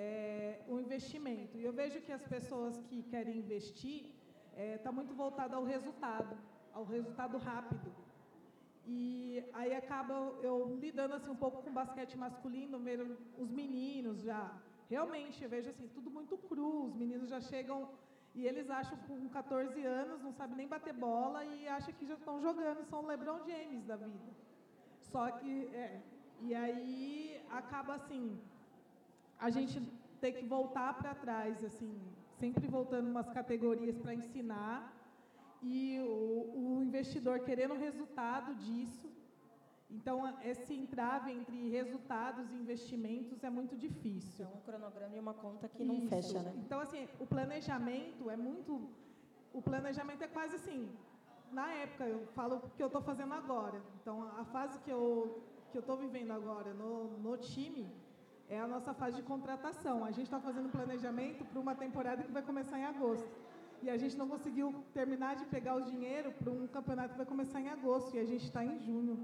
é, um investimento. E eu vejo que as pessoas que querem investir está é, tá muito voltado ao resultado, ao resultado rápido. E aí acaba eu lidando assim um pouco com basquete masculino, ver os meninos já. Realmente, eu vejo assim, tudo muito cru, os meninos já chegam e eles acham com 14 anos, não sabem nem bater bola e acham que já estão jogando, são LeBron James da vida. Só que, é, e aí acaba assim, a gente ter que voltar para trás, assim, sempre voltando umas categorias para ensinar e o, o investidor querendo resultado disso. Então, esse entrave entre resultados e investimentos é muito difícil. É um cronograma e uma conta que não Isso. fecha, né? Então, assim, o planejamento é muito... O planejamento é quase assim... Na época, eu falo o que eu estou fazendo agora. Então, a fase que eu que eu estou vivendo agora no, no time é a nossa fase de contratação. A gente está fazendo planejamento para uma temporada que vai começar em agosto e a gente não conseguiu terminar de pegar o dinheiro para um campeonato que vai começar em agosto e a gente está em junho.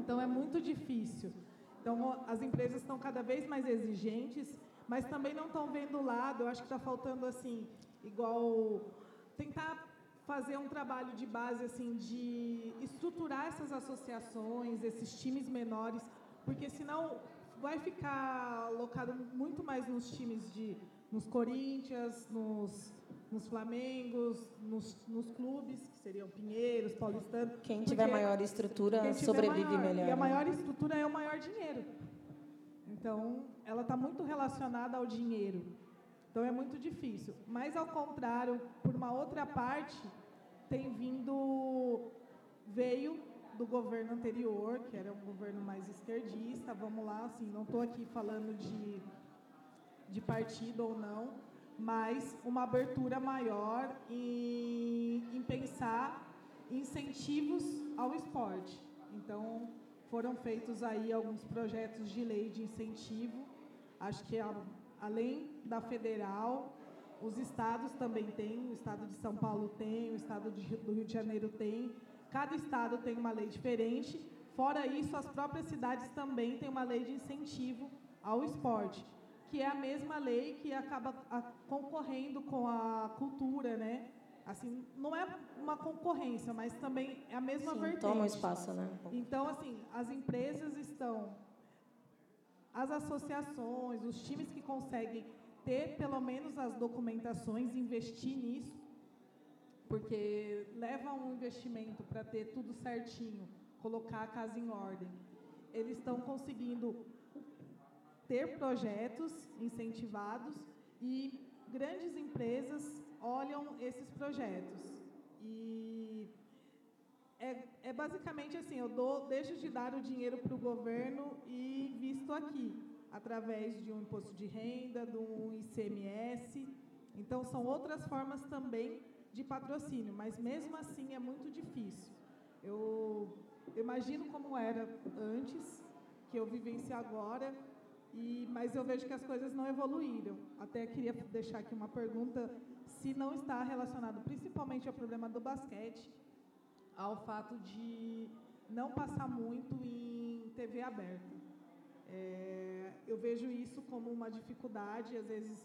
Então é muito difícil. Então as empresas estão cada vez mais exigentes, mas também não estão vendo o lado. Eu acho que está faltando assim, igual tentar fazer um trabalho de base assim de estruturar essas associações, esses times menores, porque senão vai ficar alocado muito mais nos times de nos Corinthians, nos nos Flamengos, nos, nos clubes, que seriam Pinheiros, Paulistanos. Quem tiver maior estrutura sobrevive maior, melhor. E a né? maior estrutura é o maior dinheiro. Então, ela está muito relacionada ao dinheiro. Então, é muito difícil. Mas, ao contrário, por uma outra parte, tem vindo. veio do governo anterior, que era um governo mais esquerdista. Vamos lá, assim, não estou aqui falando de, de partido ou não, mas uma abertura maior em, em pensar incentivos ao esporte. Então, foram feitos aí alguns projetos de lei de incentivo. Acho que além da federal, os estados também têm, o estado de São Paulo tem, o estado do Rio de Janeiro tem. Cada estado tem uma lei diferente. Fora isso, as próprias cidades também têm uma lei de incentivo ao esporte que é a mesma lei que acaba concorrendo com a cultura, né? Assim, não é uma concorrência, mas também é a mesma Sim, vertente. Toma espaço, né? Então, assim, as empresas estão, as associações, os times que conseguem ter pelo menos as documentações, investir nisso, porque leva um investimento para ter tudo certinho, colocar a casa em ordem. Eles estão conseguindo ter projetos incentivados e grandes empresas olham esses projetos. E é, é basicamente assim, eu dou, deixo de dar o dinheiro para o governo e visto aqui, através de um imposto de renda, um ICMS. Então, são outras formas também de patrocínio, mas mesmo assim é muito difícil. Eu imagino como era antes, que eu vivencio agora, e, mas eu vejo que as coisas não evoluíram. Até queria deixar aqui uma pergunta, se não está relacionado principalmente ao problema do basquete, ao fato de não passar muito em TV aberta. É, eu vejo isso como uma dificuldade, às vezes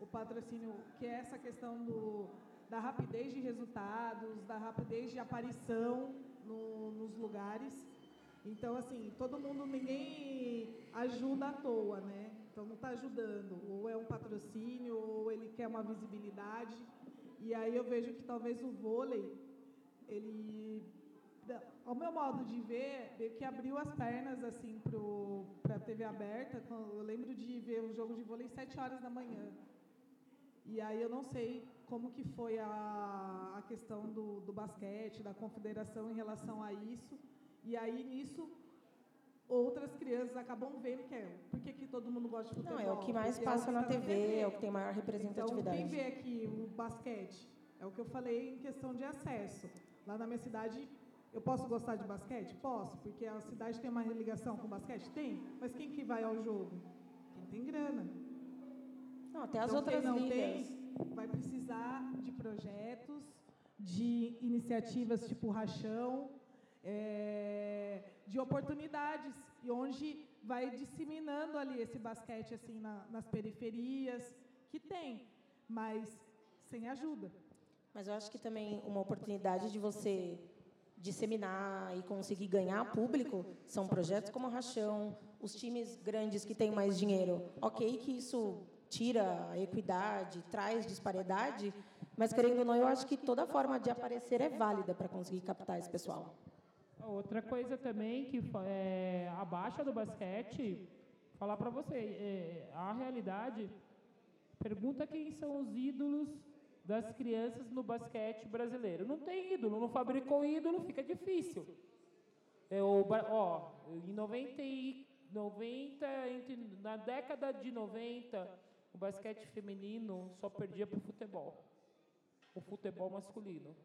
o patrocínio, que é essa questão do, da rapidez de resultados, da rapidez de aparição no, nos lugares, então, assim, todo mundo, ninguém ajuda à toa, né? Então, não está ajudando. Ou é um patrocínio, ou ele quer uma visibilidade. E aí eu vejo que talvez o vôlei, ele, ao meu modo de ver, meio que abriu as pernas, assim, para a TV aberta. Eu lembro de ver um jogo de vôlei às 7 horas da manhã. E aí eu não sei como que foi a, a questão do, do basquete, da confederação em relação a isso, e aí, nisso, outras crianças acabam vendo que é. Por que, que todo mundo gosta de futebol? Não, é o que mais Porque passa é na TV, TV, é o que tem maior representatividade. Então, quem vê aqui o basquete, é o que eu falei em questão de acesso. Lá na minha cidade, Eu posso gostar de basquete? Posso, porque a cidade tem uma ligação com o basquete? Tem. Mas quem que vai ao jogo? Quem tem grana. Não, até as então, outras quem não ligas. tem, vai precisar de projetos, de iniciativas tipo Rachão, é, de oportunidades, e onde vai disseminando ali esse basquete assim na- nas periferias, que tem, mas sem ajuda. Mas eu acho que também uma oportunidade de você disseminar e conseguir ganhar público são projetos como o Rachão, os times grandes que têm mais dinheiro. Ok que isso tira a equidade, traz disparidade, mas querendo ou não, eu acho que toda forma de aparecer é válida para conseguir captar esse pessoal. Outra coisa também que é a baixa do basquete, falar para você, é, a realidade, pergunta quem são os ídolos das crianças no basquete brasileiro. Não tem ídolo, não fabricou ídolo, fica difícil. É, o, ó, em 90, e 90 entre, na década de 90, o basquete feminino só perdia para o futebol. O futebol masculino.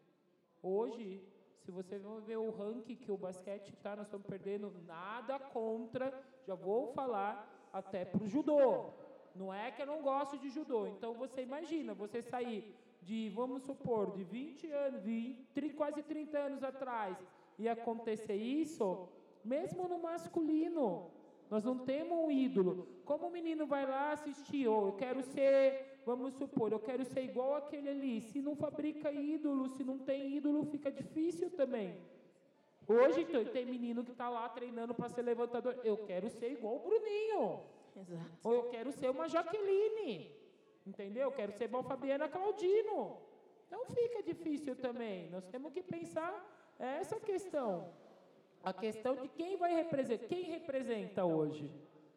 Hoje, se você ver o ranking que o basquete está, nós estamos perdendo nada contra, já vou falar, até para o judô. Não é que eu não gosto de judô. Então, você imagina, você sair de, vamos supor, de 20 anos, 20, tri- quase 30 anos atrás, e acontecer isso, mesmo no masculino, nós não temos um ídolo. Como o menino vai lá assistir, ou eu quero ser, vamos supor, eu quero ser igual aquele ali. Se não fabrica ídolo, se não tem ídolo, fica difícil também. Hoje tem- tem menino que está lá treinando para ser levantador. Eu quero ser igual o Bruninho. Exato. Ou eu quero ser uma Jaqueline. Entendeu? Eu quero ser igual a Fabiana Claudino. Então fica difícil também. Nós temos que pensar essa questão. A questão de quem vai representar. Quem representa hoje?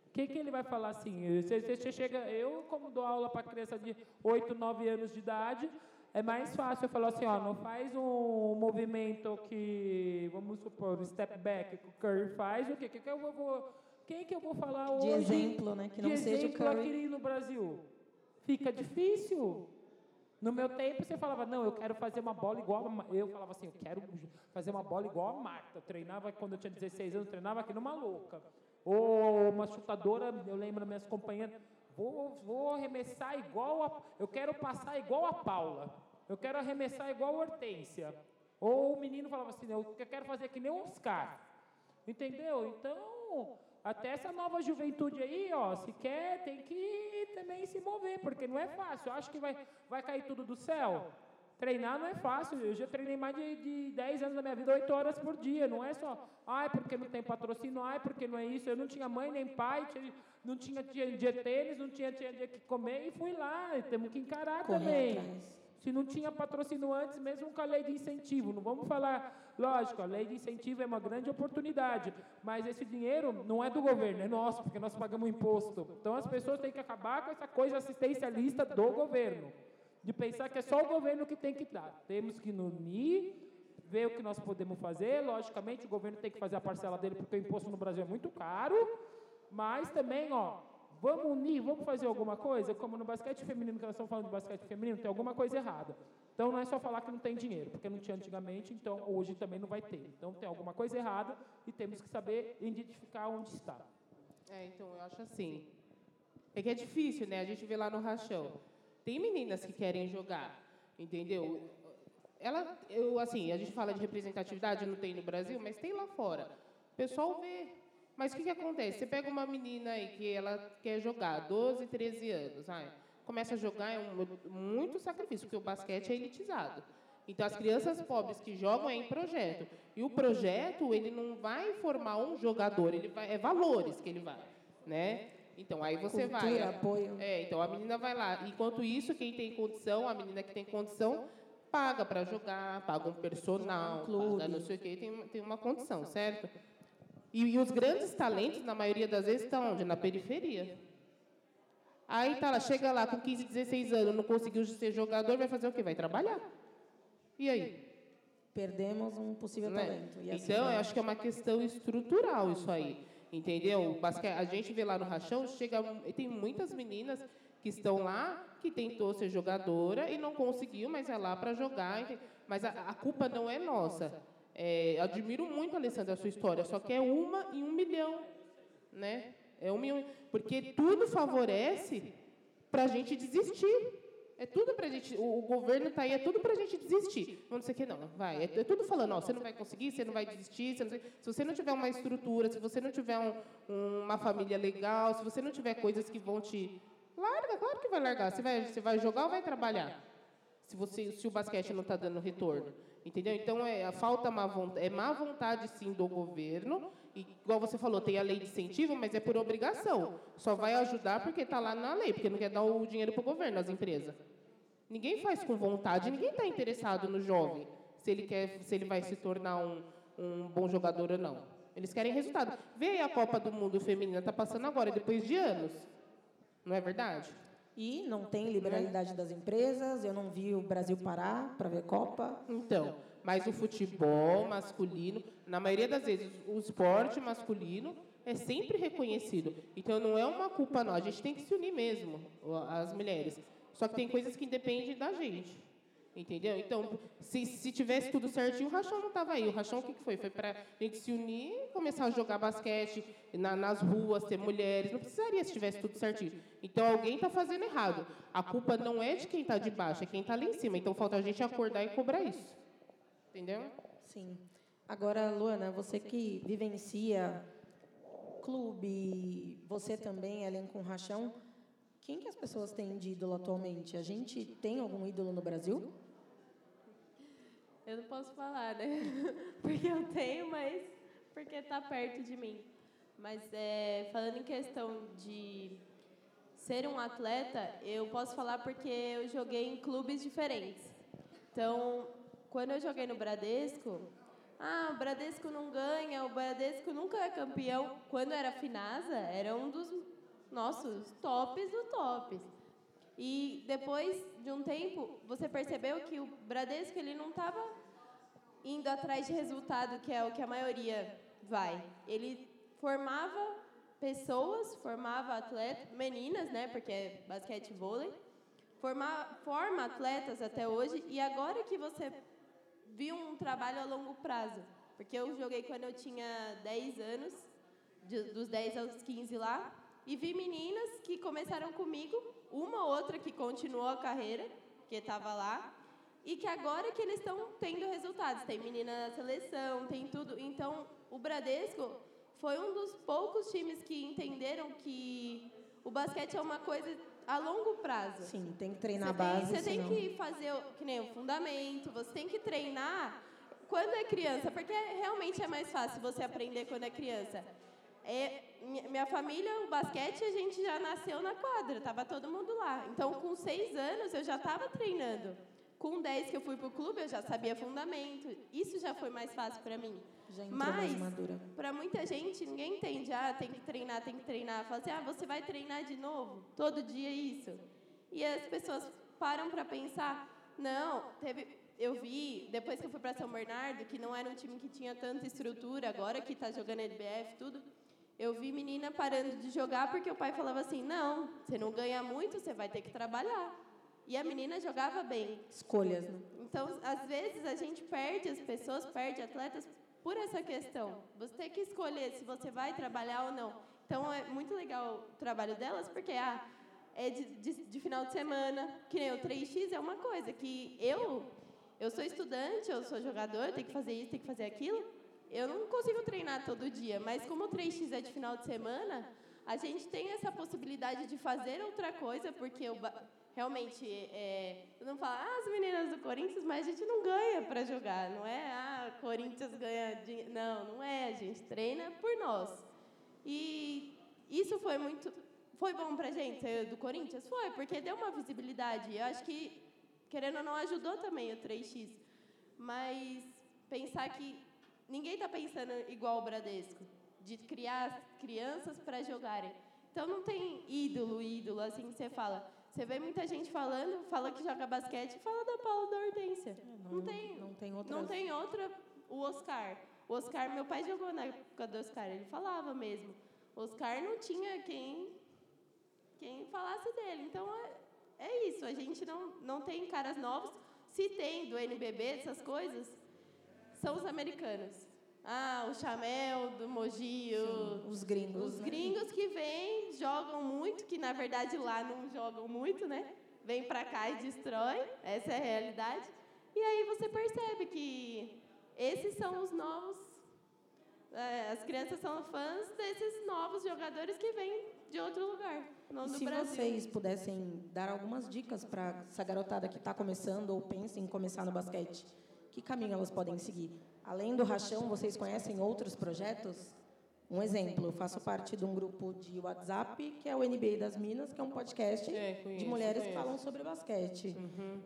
O que, que ele vai falar assim? Você, você chega, eu, como dou aula para criança de 8, 9 anos de idade, é mais fácil eu falar assim, ó, não faz um movimento que, vamos supor, um step back que o Curry faz, o quê? Que que eu vou- quem que eu vou falar De hoje? exemplo, né? Que não de seja o exemplo Curry. aqui no Brasil. Fica difícil. No meu tempo, você falava, não, eu quero fazer uma bola igual a... Ma-" Eu falava assim, eu quero fazer uma bola igual a Marta. Eu treinava, quando eu tinha 16 anos, eu treinava aqui numa louca. Ou uma chutadora, eu lembro minhas companheiras, vou, vou arremessar igual a... Eu quero passar igual a Paula. Eu quero arremessar igual a Hortência. Ou o menino falava assim, eu quero fazer que nem o Oscar. Entendeu? Então, até essa nova juventude aí, ó, se quer, tem que também se mover, porque não é fácil. Eu acho que vai, vai cair tudo do céu. Treinar não é fácil. Eu já treinei mais de, de 10 anos da minha vida, 8 horas por dia. Não é só, ai, porque não tem patrocínio, ai, porque não é isso. Eu não tinha mãe nem pai, não tinha dia, dia tênis, não tinha, tinha dia que comer e fui lá. E temos que encarar Correr também. atrás. Se não tinha patrocínio antes, mesmo com a lei de incentivo, não vamos falar, lógico, a lei de incentivo é uma grande oportunidade, mas esse dinheiro não é do governo, é nosso, porque nós pagamos imposto. Então as pessoas têm que acabar com essa coisa assistencialista do governo, de pensar que é só o governo que tem que dar. Temos que nos unir, ver o que nós podemos fazer, logicamente o governo tem que fazer a parcela dele, porque o imposto no Brasil é muito caro, mas também, ó, vamos unir, vamos fazer alguma coisa, como no basquete feminino, que nós estamos falando de basquete feminino, tem alguma coisa errada. Então não é só falar que não tem dinheiro, porque não tinha antigamente, então hoje também não vai ter. Então tem alguma coisa errada e temos que saber identificar onde está. É, então eu acho assim. É que é difícil, né? A gente vê lá no rachão. Tem meninas que querem jogar, entendeu? Ela, eu, assim, a gente fala de representatividade, não tem no Brasil, mas tem lá fora. O pessoal vê. Mas o que, que acontece? Você pega uma menina aí que ela quer jogar, 12, 13 anos, ai, começa a jogar, é um, muito sacrifício, porque o basquete é elitizado. Então, as crianças pobres que jogam é em projeto. E o projeto, ele não vai formar um jogador, ele vai, é valores que ele vai, né? Então, aí você vai... Cultura, apoio. É, então a menina vai lá. Enquanto isso, quem tem condição, a menina que tem condição, paga para jogar, paga um personal, paga não sei o quê, tem, tem uma condição, certo? E, e os grandes talentos, na maioria das vezes, estão onde? Na periferia. Aí tá lá, chega lá com 15, 16 anos, não conseguiu ser jogador, vai fazer o quê? Vai trabalhar. E aí? Perdemos um possível Né? talento. Assim Então, eu acho que é uma questão estrutural isso aí. Entendeu? Basque- A gente vê lá no Rachão, chega, e tem muitas meninas que estão lá, que tentou ser jogadora e não conseguiu, mas é lá para jogar. Mas a, a culpa não é nossa. É, admiro muito, Alessandra, a sua história, só que é uma em um milhão, né? É um milhão, porque tudo favorece para a gente desistir. É tudo para a gente. O, o governo está aí, é tudo para a gente desistir. Vamos dizer que não, vai. É, é tudo falando, ó, você não vai conseguir, você não vai desistir. Você não, se você não tiver uma estrutura, se você não tiver um, uma família legal, se você não tiver coisas que vão te. Larga, claro que vai largar. Você vai, você vai jogar ou vai trabalhar? Se, você, se o basquete não está dando retorno. Entendeu? Então, é, falta má vontade, é má vontade, sim, do governo. E, igual você falou, tem a lei de incentivo, mas é por obrigação. Só vai ajudar porque está lá na lei, porque não quer dar o dinheiro para o governo, as empresas. Ninguém faz com vontade, ninguém está interessado no jovem, se ele, quer, se ele vai se tornar um, um bom jogador ou não. Eles querem resultado. Vê aí a Copa do Mundo Feminina, está passando agora, depois de anos. Não é verdade? E não tem liberalidade das empresas, eu não vi o Brasil parar para ver Copa. Então, mas o futebol masculino, na maioria das vezes, o esporte masculino é sempre reconhecido. Então, não é uma culpa não, a gente tem que se unir mesmo, as mulheres. Só que tem coisas que dependem da gente. Entendeu? Então, se, se tivesse tudo certinho, o Rachão não estava aí. O Rachão, o que, que foi? Foi para a gente se unir, começar a jogar basquete na, nas ruas, ter mulheres. Não precisaria se tivesse tudo certinho. Então, alguém está fazendo errado. A culpa não é de quem está de baixo, é quem está lá em cima. Então, falta a gente acordar e cobrar isso. Entendeu? Sim. Agora, Luana, você que vivencia clube, você também, além com o Rachão, quem que as pessoas têm de ídolo atualmente? A gente tem algum ídolo no Brasil? Eu não posso falar, né? [laughs] Porque eu tenho, mas porque está perto de mim. Mas é, falando em questão de ser um atleta, eu posso falar porque eu joguei em clubes diferentes. Então, quando eu joguei no Bradesco, ah, o Bradesco não ganha, o Bradesco nunca é campeão. Quando era Finasa, era um dos nossos tops do tops. E depois de um tempo, você percebeu que o Bradesco ele não estava indo atrás de resultado, que é o que a maioria vai. Ele formava pessoas, formava atletas, meninas, né, porque é basquete e vôlei, forma, forma atletas até hoje, e agora que você viu um trabalho a longo prazo, porque eu joguei quando eu tinha 10 anos, de, dos 10 aos 15 lá, e vi meninas que começaram comigo, uma outra que continuou a carreira, que estava lá, e que agora que eles estão tendo resultados. Tem menina na seleção, tem tudo. Então, o Bradesco foi um dos poucos times que entenderam que o basquete é uma coisa a longo prazo. Sim, tem que treinar você a base. Tem, você senão... tem que fazer que nem o fundamento, você tem que treinar quando é criança, porque realmente é mais fácil você aprender quando é criança. É, minha família, o basquete, a gente já nasceu na quadra, estava todo mundo lá. Então, com seis anos, eu já estava treinando. Com dez que eu fui para o clube, eu já sabia fundamento. Isso já foi mais fácil para mim. Mas, para muita gente, ninguém entende. Ah, tem que treinar, tem que treinar. Fala assim, ah, você vai treinar de novo? Todo dia isso? E as pessoas param para pensar, não, teve... Eu vi, depois que eu fui para São Bernardo, que não era um time que tinha tanta estrutura, agora que está jogando LBF, tudo, eu vi menina parando de jogar porque o pai falava assim: não, você não ganha muito, você vai ter que trabalhar. E a menina jogava bem. Escolhas, né? Então, às vezes, a gente perde as pessoas, perde atletas por essa questão. Você tem que escolher se você vai trabalhar ou não. Então, é muito legal o trabalho delas, porque ah, é de, de, de final de semana, que nem o 3x é uma coisa que eu, eu sou estudante, eu sou jogador, tenho que fazer isso, tenho que fazer aquilo. Eu não consigo treinar todo dia, mas como o 3x é de final de semana, a gente tem essa possibilidade de fazer outra coisa, porque eu, realmente, é, eu não falo, ah, as meninas do Corinthians, mas a gente não ganha para jogar, não é, ah, Corinthians ganha dinheiro. Não, não é, a gente treina por nós. E isso foi muito. Foi bom para a gente ser do Corinthians? Foi, porque deu uma visibilidade. Eu acho que, querendo ou não, ajudou também o 3x. Mas pensar que ninguém está pensando igual o Bradesco, de criar crianças para jogarem. Então não tem ídolo, ídolo, assim que você fala. Você vê muita gente falando, fala que joga basquete e fala da Paula da Hortência. É, não, não, tem. Não tem outra. Não tem outra. O Oscar. O Oscar, meu pai jogou na época do Oscar, ele falava mesmo. O Oscar não tinha quem quem falasse dele. Então é, é isso, a gente não, não tem caras novos. Se tem do NBB, essas coisas, são os americanos. Ah, o Chamel do Mogi, o- os gringos, Os né? gringos que vêm, jogam muito, que na verdade lá não jogam muito, né? Vem pra cá e destrói, essa é a realidade. E aí você percebe que esses são os novos. é, as crianças são fãs desses novos jogadores que vêm de outro lugar, não E do se Brasil. vocês pudessem dar algumas dicas para essa garotada que está começando ou pensa em começar no basquete, que caminho elas podem seguir? Além do Rachão, vocês conhecem outros projetos? Um exemplo, eu faço parte de um grupo de WhatsApp, que é o NBA das Minas, que é um podcast É, de conheço, mulheres que conheço. falam sobre basquete.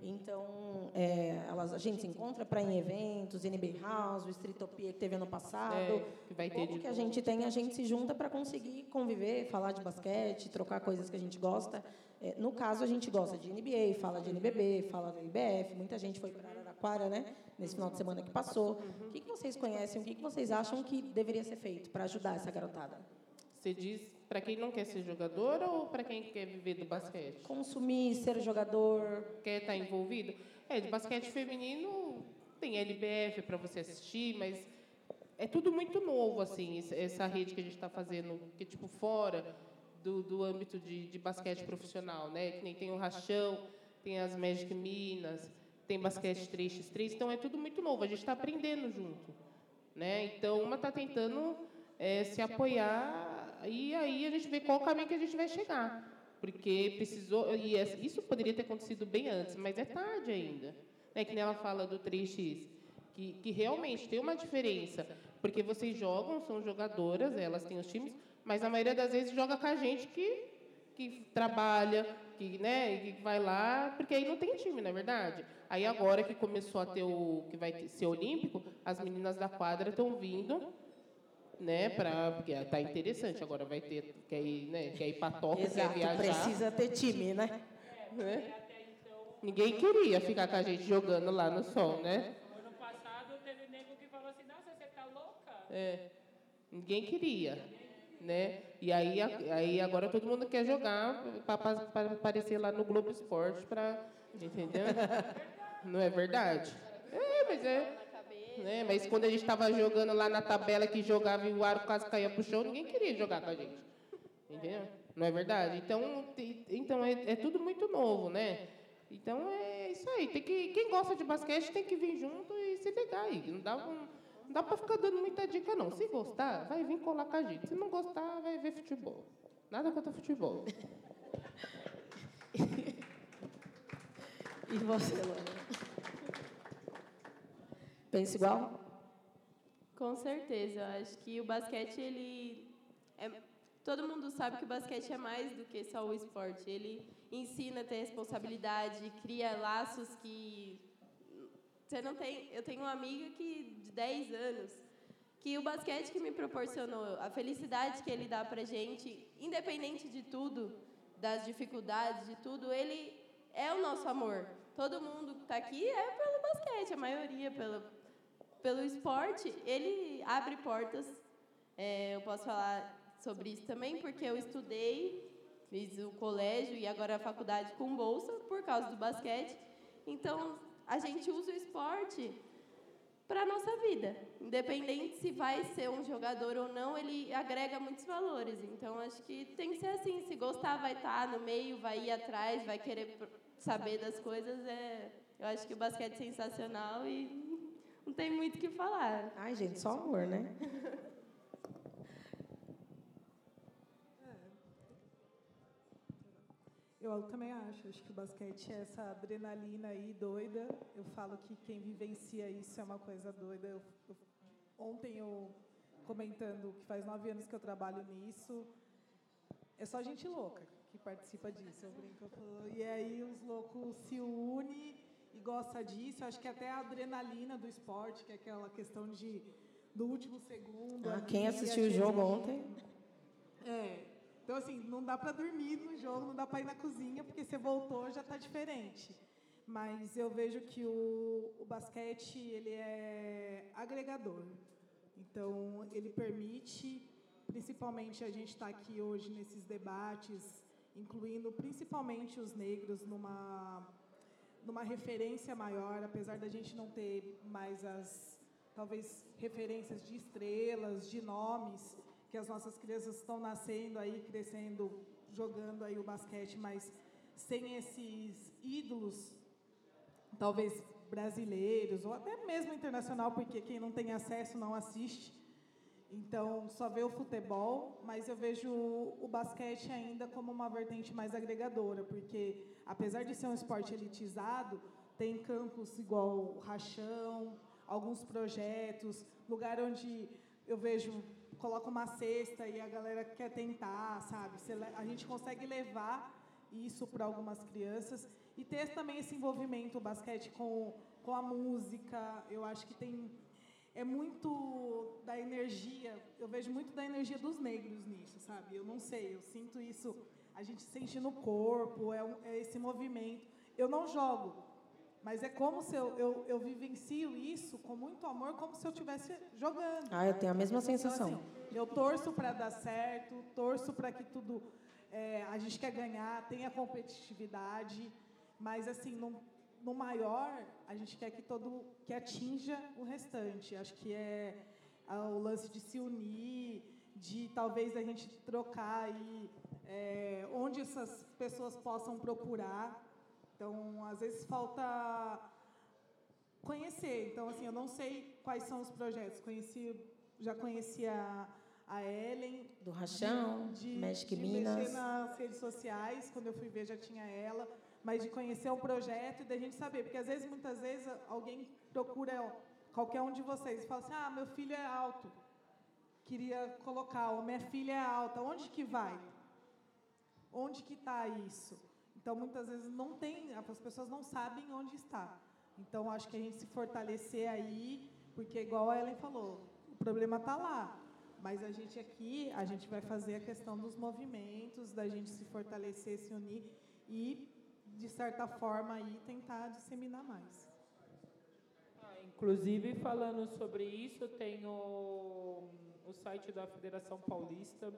Então, é, elas, a gente se encontra para em eventos, NBA House, o Streetopia que teve ano passado. É, que vai ter de que a gente tem, a gente se junta para conseguir conviver, falar de basquete, trocar coisas que a gente gosta. É, no caso, a gente gosta de NBA, fala de NBB, fala da IBF. Muita gente foi para Araraquara, né? Nesse final de semana que passou. O que, que vocês conhecem? O que, que vocês acham que deveria ser feito para ajudar essa garotada? Você diz para quem não quer ser jogador ou para quem quer viver do basquete? Consumir, ser jogador. Quer estar envolvido? É, de basquete feminino tem LBF para você assistir, mas é tudo muito novo, assim, essa- rede que a gente está fazendo, que tipo fora do, do âmbito de, de basquete profissional, né? Que nem tem o Rachão, tem as Magic Minas, tem basquete 3x3, então é tudo muito novo, a gente está aprendendo junto, né? Então uma está tentando é, se apoiar e aí a gente vê qual caminho que a gente vai chegar, porque precisou e essa- isso poderia ter acontecido bem antes, mas é tarde ainda, né? Que nem ela fala do 3x que, que realmente tem uma diferença, porque vocês jogam, são jogadoras, elas têm os times, mas a maioria das vezes joga com a gente que, que trabalha, que, né, que vai lá, porque aí não tem time, não é verdade? Aí agora que começou a ter o que vai ser olímpico, as meninas da quadra estão vindo, né, para porque tá interessante, agora vai ter quer ir, né, quer ir para Tóquio, Exato, quer viajar. precisa ter time, né? né? Ninguém queria ficar com a gente jogando lá no sol, né? Ano passado teve nego que falou assim, nossa, você tá louca? É. Ninguém queria, né? E aí, aí agora todo mundo quer jogar para aparecer lá no Globo Esporte para, entendeu? Não é verdade? É, mas é. Né? Mas quando a gente estava jogando lá na tabela que jogava e o aro quase caía pro chão, ninguém queria jogar com a gente. Entendeu? Não é verdade? Então, então é, é tudo muito novo, né? Então é isso aí. Tem que, quem gosta de basquete tem que vir junto e se ligar aí. Não dá, um- dá para ficar dando muita dica, não. Se gostar, vai vir colar com a gente. Se não gostar, vai ver futebol. Nada contra futebol. [laughs] E você? Pensa igual? Com certeza, eu acho que o basquete ele é, todo mundo sabe que o basquete é mais do que só o esporte. Ele ensina a ter responsabilidade, cria laços que você não tem. Eu tenho uma amiga que de 10 anos que o basquete que me proporcionou a felicidade que ele dá pra gente, independente de tudo, das dificuldades, de tudo, ele é o nosso amor. Todo mundo que está aqui é pelo basquete, a maioria pelo pelo esporte, ele abre portas. É, eu posso falar sobre isso também, porque eu estudei, fiz o colégio e agora a faculdade com bolsa por causa do basquete. Então, a gente usa o esporte para a nossa vida. Independente se vai ser um jogador ou não, ele agrega muitos valores. Então, acho que tem que ser assim. Se gostar, vai estar no meio, vai ir atrás, vai querer saber das coisas. É, eu acho que o basquete é sensacional e [laughs] não tem muito o que falar. Ai, gente, só amor, né? [laughs] Eu também acho. Acho que o basquete é essa adrenalina aí doida. Eu falo que quem vivencia isso é uma coisa doida. Eu, eu- ontem eu comentando que faz nove anos que eu trabalho nisso. É só gente louca que participa disso. Eu brinco. eu falo, E aí os loucos se unem e gosta disso. Eu acho que até a adrenalina do esporte, que é aquela questão de do último segundo. Ah, ali, quem assistiu o jogo ontem? é. Então, assim, não dá para dormir no jogo, não dá para ir na cozinha, porque você voltou já está diferente. Mas eu vejo que o, o basquete ele é agregador. Então, ele permite, principalmente a gente está aqui hoje nesses debates, incluindo principalmente os negros numa, numa referência maior, apesar da gente não ter mais as, talvez referências de estrelas, de nomes, que as nossas crianças estão nascendo aí, crescendo, jogando aí o basquete, mas sem esses ídolos, talvez brasileiros, ou até mesmo internacional, porque quem não tem acesso não assiste. Então, só vê o futebol, mas eu vejo o basquete ainda como uma vertente mais agregadora, porque apesar de ser um esporte elitizado, tem campos igual Rachão, alguns projetos, lugar onde eu vejo coloca uma cesta e a galera quer tentar, sabe? A gente consegue levar isso para algumas crianças e ter também esse envolvimento o basquete com com a música. Eu acho que tem é muito da energia, eu vejo muito da energia dos negros nisso, sabe? Eu não sei, eu sinto isso, a gente sente no corpo, é, um, é esse movimento. Eu não jogo, mas é como se eu, eu, eu vivencio isso com muito amor, como se eu estivesse jogando. Ah, eu tenho a mesma sensação. Então, assim, eu torço para dar certo, torço para que tudo. É, a gente quer ganhar, tenha competitividade, mas assim, no, no maior, a gente quer que todo. que atinja o restante. Acho que é o lance de se unir, de talvez a gente trocar aí é, onde essas pessoas possam procurar então, às vezes falta conhecer. Então, assim, eu não sei quais são os projetos. Conheci, já conhecia a Ellen. Do Rachão, de, Magic de Minas. mexer nas redes sociais. Quando eu fui ver, já tinha ela. Mas de conhecer o projeto e da gente saber. Porque, às vezes, muitas vezes, alguém procura qualquer um de vocês e fala assim, ah, meu filho é alto. Queria colocar, ou minha filha é alta. Onde que vai? Onde que está isso? Então, muitas vezes não tem, as pessoas não sabem onde está. Então, acho que a gente se fortalecer aí, porque igual a Ellen falou, o problema está lá. Mas a gente aqui, a gente vai fazer a questão dos movimentos, da gente se fortalecer, se unir e, de certa forma, aí tentar disseminar mais. Ah, inclusive, falando sobre isso, tem o, o site da Federação Paulista,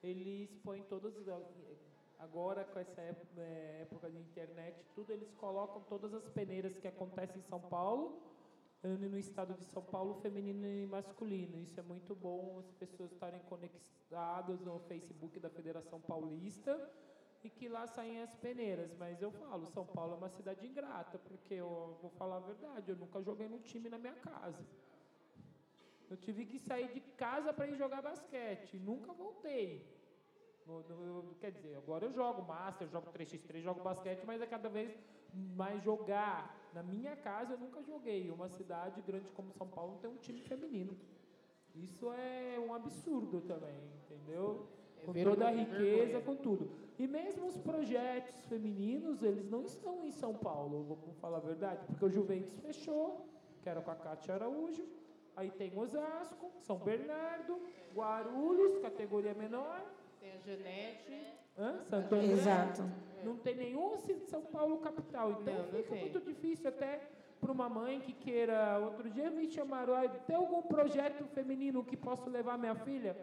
eles põem todas Agora, com essa é, época de internet, tudo, eles colocam todas as peneiras que acontecem em São Paulo, no estado de São Paulo, feminino e masculino. Isso é muito bom, as pessoas estarem conectadas no Facebook da Federação Paulista e que lá saem as peneiras. Mas eu falo, São Paulo é uma cidade ingrata, porque eu vou falar a verdade, eu nunca joguei num time na minha casa. Eu tive que sair de casa para ir jogar basquete, nunca voltei. No, no, quer dizer, agora eu jogo Master, jogo 3x3, jogo basquete, mas é cada vez mais jogar. Na minha casa eu nunca joguei. Uma cidade grande como São Paulo tem um time feminino. Isso é um absurdo também, entendeu? É com toda a riqueza, com tudo. E mesmo os projetos femininos, eles não estão em São Paulo, vamos falar a verdade, porque o Juventus fechou, que era com a Cátia Araújo. Aí tem Osasco, São Bernardo, Guarulhos, categoria menor, tem a Janete. Hã? Santo André. Exato. Não tem nenhum assim de São Paulo capital. Então não, não fica tem. muito difícil até para uma mãe que queira. Outro dia me chamaram, ah, tem algum projeto feminino que posso levar minha filha?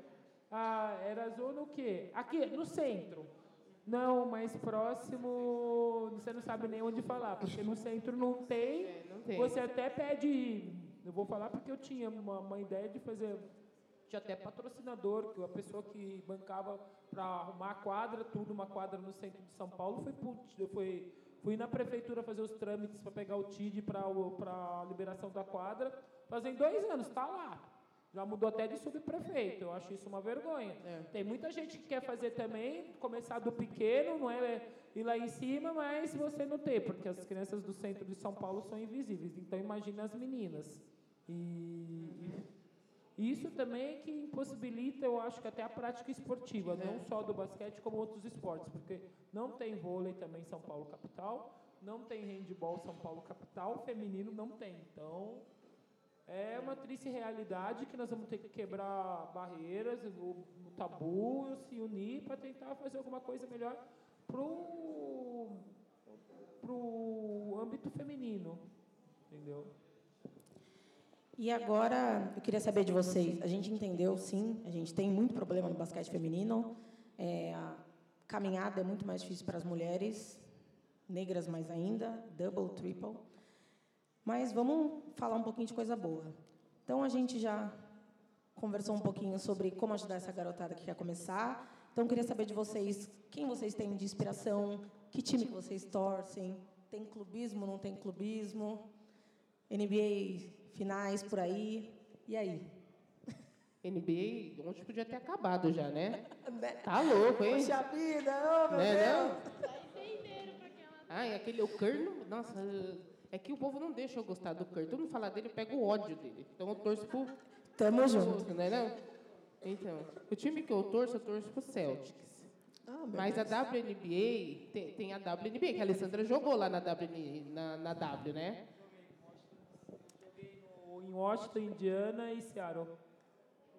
Ah, era zona o quê? Aqui, no centro. Não, mais próximo, você não sabe nem onde falar, porque no centro não tem. É, não tem. Você até pede. Eu vou falar porque eu tinha uma, uma ideia de fazer tinha até patrocinador, que a pessoa que bancava para arrumar a quadra, tudo, uma quadra no centro de São Paulo, foi, foi fui na prefeitura fazer os trâmites para pegar o TID para a liberação da quadra, fazem dois anos, está lá. Já mudou até de subprefeito, eu acho isso uma vergonha. É. Tem muita gente que quer fazer também, começar do pequeno, não é ir lá em cima, mas você não tem, porque as crianças do centro de São Paulo são invisíveis. Então imagina as meninas. E, e isso também é que impossibilita, eu acho que até a prática esportiva, não só do basquete, como outros esportes, porque não tem vôlei também em São Paulo capital, não tem handball São Paulo capital, feminino não tem. Então, é uma triste realidade que nós vamos ter que quebrar barreiras, o, o tabu, se unir para tentar fazer alguma coisa melhor pro pro âmbito feminino, entendeu? E agora, eu queria saber de vocês. A gente entendeu, sim, a gente tem muito problema no basquete feminino. É, a caminhada é muito mais difícil para as mulheres, negras mais ainda, double, triple. Mas vamos falar um pouquinho de coisa boa. Então a gente já conversou um pouquinho sobre como ajudar essa garotada que quer começar. Então eu queria saber de vocês quem vocês têm de inspiração, que time que vocês torcem, tem clubismo, não tem clubismo, NBA finais por aí. E aí? [laughs] NBA, ontem podia ter acabado já, né? [laughs] Tá louco, hein? Puxa vida, ô meu Né, Deus! não? Ai, aquele, o Curry, nossa, é que o povo não deixa eu gostar do Curry. Todo mundo fala dele, eu pego o ódio dele. Então eu torço pro... Tamo junto. Né, não? Então, o time que eu torço, eu torço pro Celtics. Ah, Mas a. WNBA, tem, tem a WNBA, que a Alessandra jogou lá na, WN, na, na W, né? Em Washington, Indiana e Seattle.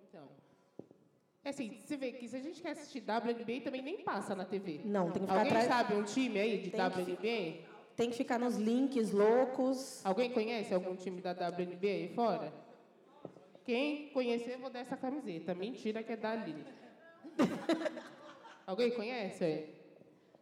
Então. É assim, você vê que se a gente quer assistir WNBA, também nem passa na TV. Não, tem que ficar Alguém atrás- sabe um time aí de Tem que WNBA? Tem que ficar nos links loucos. Alguém conhece algum time da WNBA aí fora? Quem conhecer, eu vou dar essa camiseta. Mentira que é da Aline. [laughs] Alguém conhece? É,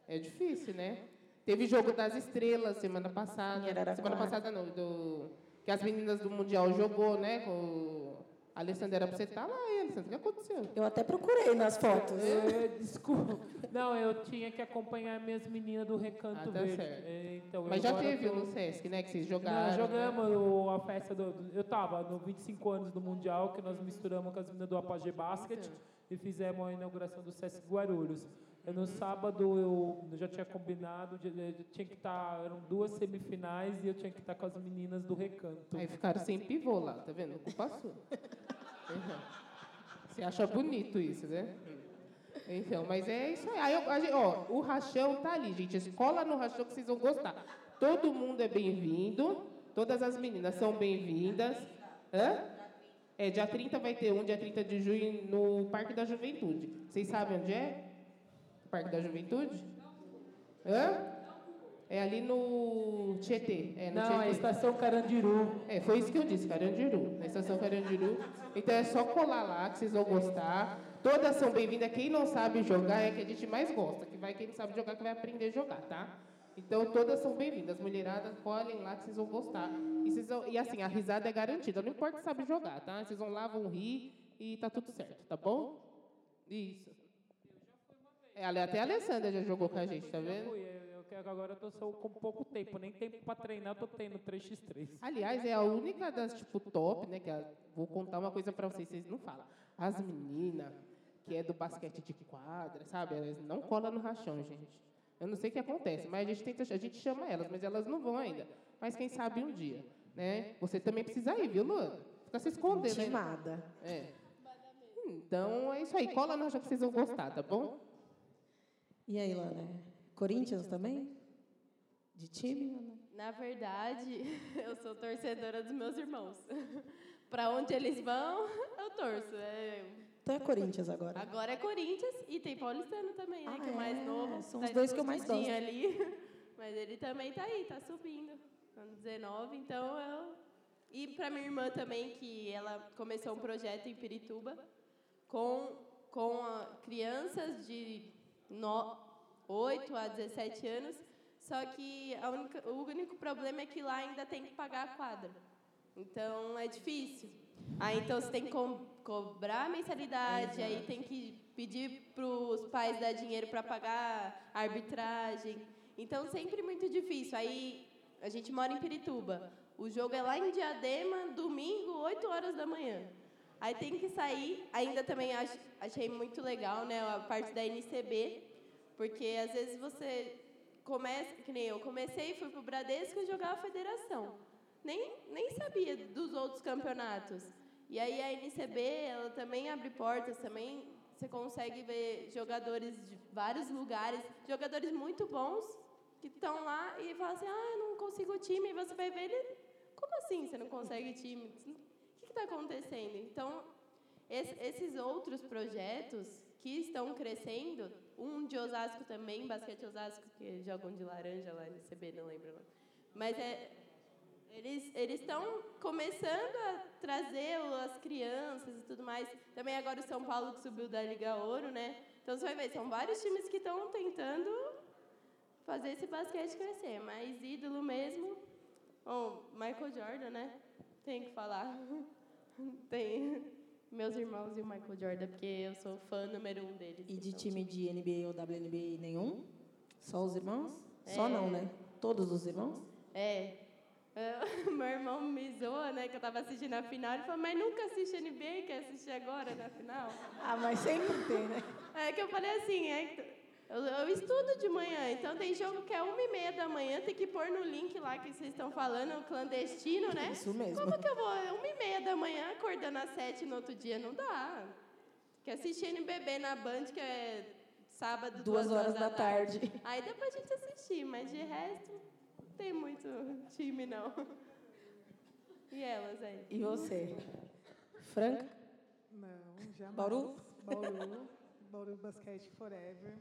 é difícil, né? Teve jogo das estrelas semana passada. Semana passada não, do, que as meninas do Mundial jogou, né? Com a Alessandra, era pra você estar lá, hein, Alessandra? O que aconteceu? Eu até procurei nas fotos. É, desculpa. Não, eu tinha que acompanhar minhas meninas do Recanto Ah, tá Verde. certo. É, Então, Mas já teve tô- no Sesc, né? Que vocês jogaram. Nós jogamos o- a festa do. Eu tava no 25 anos do Mundial, que nós misturamos com as meninas do Apogee Basket e fizemos a inauguração do Sesc Guarulhos. E no sábado eu, já tinha combinado, tinha que estar. eram duas semifinais e eu tinha que estar com as meninas do Recanto. Aí ficaram sem pivô lá, tá vendo? Culpa sua. Uhum. Você acha bonito isso, né? Então, mas é isso aí. aí gente- ó, o rachão tá ali, gente. Cola no rachão que vocês vão gostar. Todo mundo é bem-vindo. Todas as meninas são bem-vindas. É, dia 30 vai ter um, dia 30 de junho, no Parque da Juventude. Vocês sabem onde é? Parque da Juventude? Hã? É ali no Tietê. É, no Não, Tietê. a estação Carandiru. É, foi isso que eu disse, Carandiru. Na estação Carandiru. Então é só colar lá que vocês vão gostar. Todas são bem-vindas. Quem não sabe jogar é que a gente mais gosta. Que vai quem não sabe jogar que vai aprender a jogar, tá? Então todas são bem-vindas. Mulheradas, colhem lá que vocês vão gostar. E, vocês vão- e assim, a risada é garantida. Não importa se sabe jogar, tá? Vocês vão lá, vão rir e tá tudo certo, tá bom? Isso. É, até a Alessandra já jogou com a gente, tá Eu vendo? fui, eu, eu, que agora eu tô só com pouco tempo, nem tempo para treinar, eu tô tendo 3x3. Aliás, é a única das, tipo, top, né? Que a- vou contar uma coisa pra vocês, vocês não falam. As meninas, que é do basquete de quadra, sabe? Elas não colam no rachão, gente. Eu não sei o que acontece, mas a gente, tenta, a gente chama elas, mas elas não vão ainda. Mas quem sabe um dia, né? Você também precisa ir, viu, Luana? Fica se escondendo. né? Intimada. É. Então, é isso aí. Cola no rachão que vocês vão gostar, tá bom? E aí, Lana? Corinthians também? De time? Lana? Na verdade, [laughs] eu sou torcedora dos meus irmãos. [laughs] Para onde eles vão, eu torço. É, Então é Corinthians agora. Agora é Corinthians e tem Paulistano também, né? Ah, que é o mais é? novo. São tá os dois que eu mais gosto. ali. [laughs] Mas ele também tá aí, tá subindo. Ano 19, então eu. E para minha irmã também, que ela começou um projeto em Pirituba com, com a- crianças de no, 8 a 17 anos. Só que única, o único problema é que lá ainda tem que pagar a quadra. Então é difícil. Aí então você tem que co- cobrar a mensalidade, aí tem que pedir para os pais dar dinheiro para pagar a arbitragem. Então sempre muito difícil. Aí a gente mora em Pirituba. O jogo é lá em Diadema, domingo, 8 horas da manhã. Aí tem que sair. Ainda também ach- achei muito legal né, a parte da NCB, porque às vezes você começa, que nem eu comecei, fui pro Bradesco e jogava federação. Nem, nem sabia dos outros campeonatos. E aí a NCB, ela também abre portas, também você consegue ver jogadores de vários lugares, jogadores muito bons que estão lá e falam assim, ah, eu não consigo time, e você vai ver ele, como assim você não consegue time? Está acontecendo? Então, esse- esses outros projetos que estão crescendo, um de Osasco também, Basquete Osasco, que jogam de laranja lá, NCB, não lembro. Mas é, eles estão começando a trazer as crianças e tudo mais. Também agora o São Paulo que subiu da Liga Ouro, né? Então você vai ver, são vários times que estão tentando fazer esse basquete crescer. Mas ídolo mesmo, bom, Michael Jordan, né? Tem que falar. [laughs] Tem [laughs] meus irmãos e o Michael Jordan, porque eu sou fã número um deles. E de então. time de NBA ou WNBA nenhum? Só os irmãos? Só É. não, né? Todos os irmãos? É. Eu- [laughs] meu irmão me zoa, né, que eu tava assistindo a final. Ele falou, mas nunca assiste NBA, quer assistir agora na final? Ah, mas sempre tem, né? É que eu falei assim, é, eu, eu estudo de manhã, então tem jogo que é uma e meia da manhã, tem que pôr no link lá que vocês estão falando, clandestino, né? Isso mesmo. Como que eu vou? Uma e meia da manhã, acordando às sete no outro dia, não dá. Quer assistir NBB na Band, que é sábado, Duas horas da tarde. Aí dá pra gente assistir, mas de resto, não tem muito time, não. E elas aí? E você? Franca? Não, jamais. Bauru? Bauru. Bauru Basquete Forever.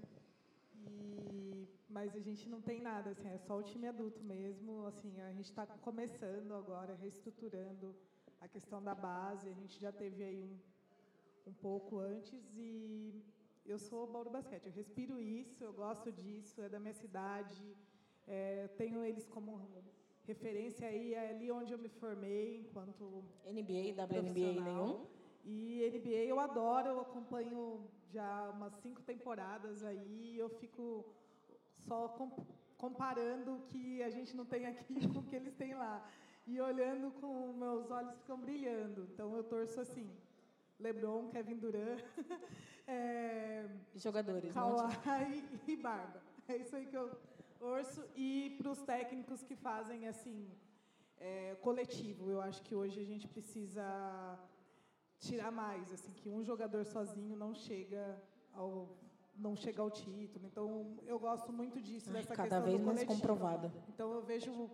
E, mas a gente não tem nada, assim, é só o time adulto mesmo. Assim, a gente está começando agora, reestruturando a questão da base. A gente já teve aí um, um pouco antes e eu sou Bauru Basquete. Eu respiro isso, eu gosto disso, é da minha cidade. É, tenho eles como referência aí, é ali onde eu me formei enquanto NBA, WNBA nenhum? E NBA eu adoro, eu acompanho já umas cinco temporadas aí, eu fico só com- comparando o que a gente não tem aqui com [laughs] o que eles têm lá. E olhando com meus olhos ficam brilhando. Então eu torço assim. LeBron, Kevin Durant, é, [laughs] Jogadores, né? Kawhi e Barba. É isso aí que eu torço. E para os técnicos que fazem assim é, coletivo, eu acho que hoje a gente precisa tirar mais, assim, que um jogador sozinho não chega ao não chega ao título. Então eu gosto muito disso dessa cada questão vez mais coletivo. comprovado. Então eu vejo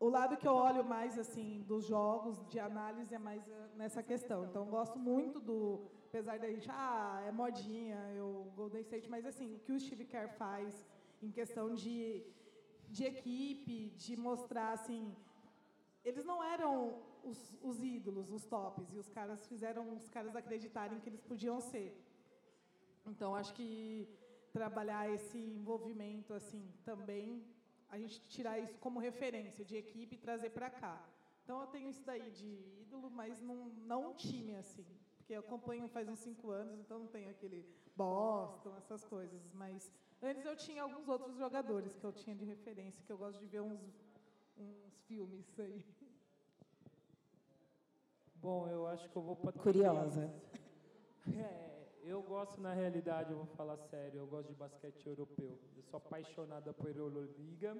o lado que eu olho mais assim dos jogos de análise é mais eh, nessa questão. Então eu gosto muito do, apesar da gente, ah, é modinha, eu Golden State, mas assim, o que o Steve Kerr faz em questão de de equipe, de mostrar assim, eles não eram os, os ídolos, os tops, e os caras fizeram os caras acreditarem que eles podiam ser. Então, acho que trabalhar esse envolvimento assim também, a gente tirar isso como referência de equipe e trazer para cá. Então, eu tenho isso daí de ídolo, mas não, não um time assim, porque eu acompanho faz uns cinco anos, então não tenho aquele Boston, essas coisas. Mas antes eu tinha alguns outros jogadores que eu tinha de referência, que eu gosto de ver uns, uns filmes aí. Bom, eu acho que eu vou para Curiosa. É, eu gosto, na realidade, eu vou falar sério, eu gosto de basquete europeu. Eu sou apaixonada por Euroliga.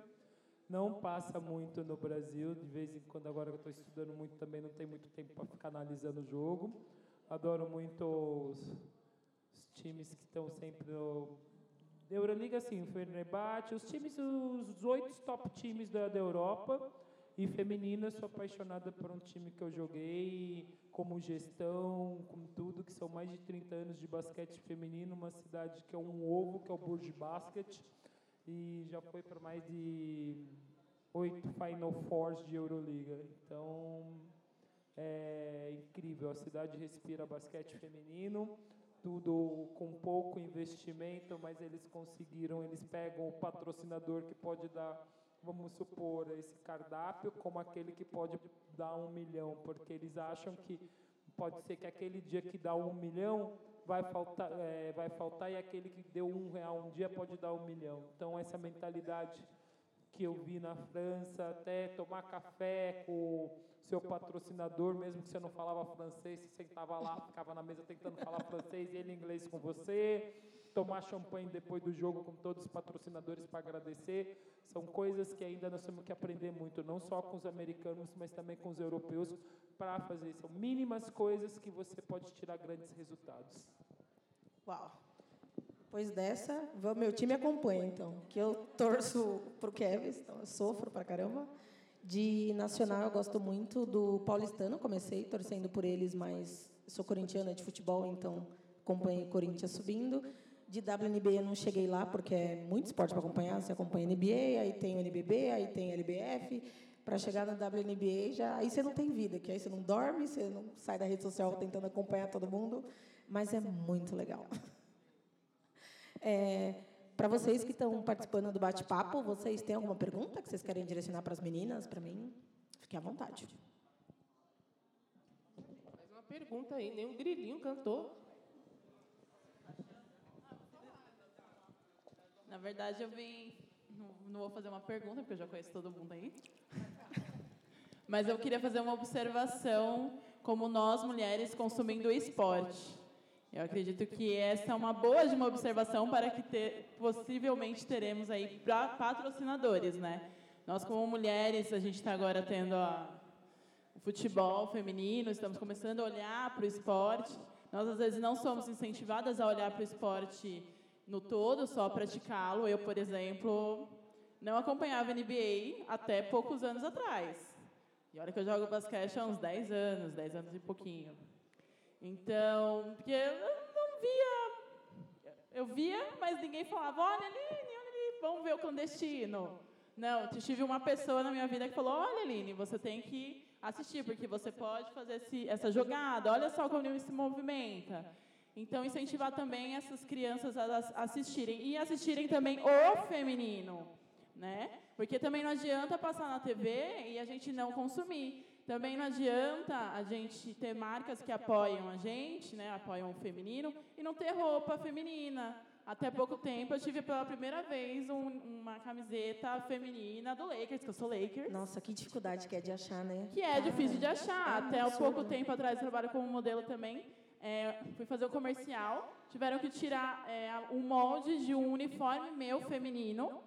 Não passa muito no Brasil, de vez em quando, agora que eu estou estudando muito também, não tem muito tempo para ficar analisando o jogo. Adoro muito os, os times que estão sempre no. Euroliga, sim, o Fenerbahçe, os times, os oito top times da, da Europa. E feminina, eu sou apaixonada por um time que eu joguei, como gestão, como tudo, que são mais de 30 anos de basquete feminino, uma cidade que é um ovo, que é o Burj Basket, e já foi para mais de oito Final Fours de Euroliga. Então, é incrível, a cidade respira basquete feminino, tudo com pouco investimento, mas eles conseguiram, eles pegam o patrocinador que pode dar vamos supor, esse cardápio como aquele que pode dar um milhão, porque eles acham que pode ser que aquele dia que dá um milhão vai faltar, é, vai faltar e aquele que deu um real um dia pode dar um milhão. Então essa mentalidade que eu vi na França, até tomar café com seu patrocinador, mesmo que você não falava francês, você sentava lá, ficava na mesa tentando falar francês e ele inglês com você, tomar champanhe depois do jogo com todos os patrocinadores para agradecer, são coisas que ainda nós temos que aprender muito, não só com os americanos, mas também com os europeus, para fazer. São mínimas coisas que você pode tirar grandes resultados. Uau. Depois dessa, meu time acompanha, então. Que eu torço para o Kevin, então eu sofro pra caramba. De nacional, eu gosto muito do paulistano. Comecei torcendo por eles, mas sou corintiana de futebol, então acompanhei Corinthians subindo. De WNBA eu não cheguei lá, porque é muito esporte para acompanhar. Você acompanha NBA, aí tem o NBB, aí tem LBF. Para chegar na WNBA, já, aí você não tem vida, que aí você não dorme, você não sai da rede social tentando acompanhar todo mundo. Mas é muito legal. [laughs] É, para vocês que estão participando do bate-papo, vocês têm alguma pergunta que vocês querem direcionar para as meninas, para mim? Fique à vontade. pergunta aí, nem um grilinho cantou. Na verdade, eu vim. Não, vou fazer uma pergunta, porque eu já conheço todo mundo aí. [laughs] Mas eu queria fazer uma observação como nós, mulheres, consumindo esporte. Eu acredito que essa é uma boa de uma observação para que ter, possivelmente teremos aí patrocinadores, né? Nós como mulheres, a gente está agora tendo a, o futebol feminino, estamos começando a olhar para o esporte. Nós às vezes não somos incentivadas a olhar para o esporte no todo, só praticá-lo. Eu, por exemplo, não acompanhava NBA até poucos anos atrás. E olha que eu jogo basquete há uns 10 anos, 10 anos e pouquinho. Então, porque eu não via. Eu via, mas ninguém falava, olha ali, olha ali, vamos ver o clandestino. Não, tive uma pessoa na minha vida que falou, olha, Aline, você tem que assistir, porque você pode fazer esse, essa jogada, olha só como ele se movimenta. Então, incentivar também essas crianças a assistirem. E assistirem também o feminino. Né? Porque também não adianta passar na TV e a gente não consumir. Também não adianta a gente ter marcas que apoiam a gente, né, apoiam o feminino, e não ter roupa feminina. Até pouco tempo eu tive pela primeira vez um, uma camiseta feminina do Lakers, que eu sou Lakers. Nossa, que dificuldade que é de achar, né? Que é difícil de achar. É Até há pouco tempo atrás eu trabalho como modelo também. É, fui fazer o comercial, tiveram que tirar é, um molde de um uniforme meu feminino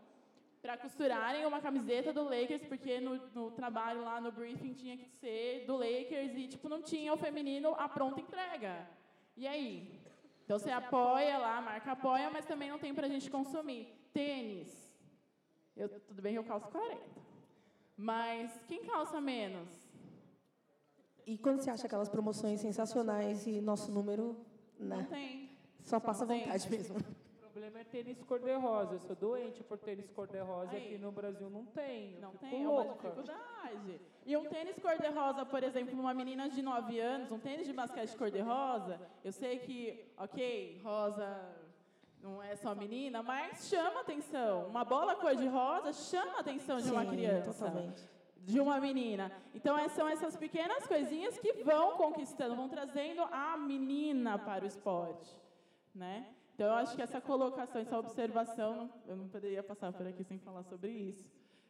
para costurarem uma camiseta do Lakers, porque no, no, trabalho lá no briefing tinha que ser do Lakers e tipo não tinha o feminino a pronta entrega. E aí? Então você apoia lá, a marca apoia, mas também não tem para a gente consumir. Tênis. Eu, tudo bem que eu calço 40. Mas quem calça menos? E quando você acha aquelas promoções sensacionais e nosso número. Né? Não tem. Só passa vontade mesmo problema é tênis cor-de-rosa. Eu sou doente por tênis cor-de-rosa e aqui no Brasil não tem. Eu não tem, é uma dificuldade. E um tênis cor-de-rosa, por exemplo, uma menina de 9 anos, um tênis de basquete cor-de-rosa, eu sei que, ok, rosa não é só menina, mas chama atenção. Uma bola cor-de-rosa chama a atenção de Sim, uma criança. Totalmente. De uma menina. Então, são essas pequenas coisinhas que vão conquistando, vão trazendo a menina para o esporte. Né? Então, eu acho que essa colocação, essa observação, eu não poderia passar por aqui sem falar sobre isso,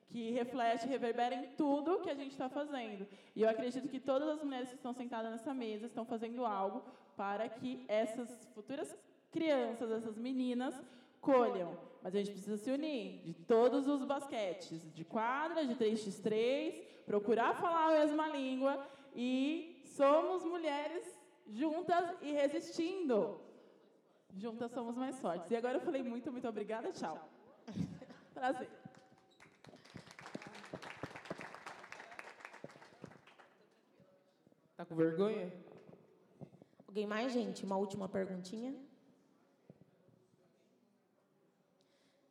que reflete, reverbera em tudo que a gente está fazendo. E eu acredito que todas as mulheres que estão sentadas nessa mesa estão fazendo algo para que essas futuras crianças, essas meninas, colham. Mas a gente precisa se unir de todos os basquetes, de quadra, de 3x3, procurar falar a mesma língua e somos mulheres juntas e resistindo. Juntas somos mais fortes. E agora eu falei muito, muito obrigada. Tchau. [laughs] Prazer. Tá com vergonha? Alguém mais, gente? Uma última perguntinha?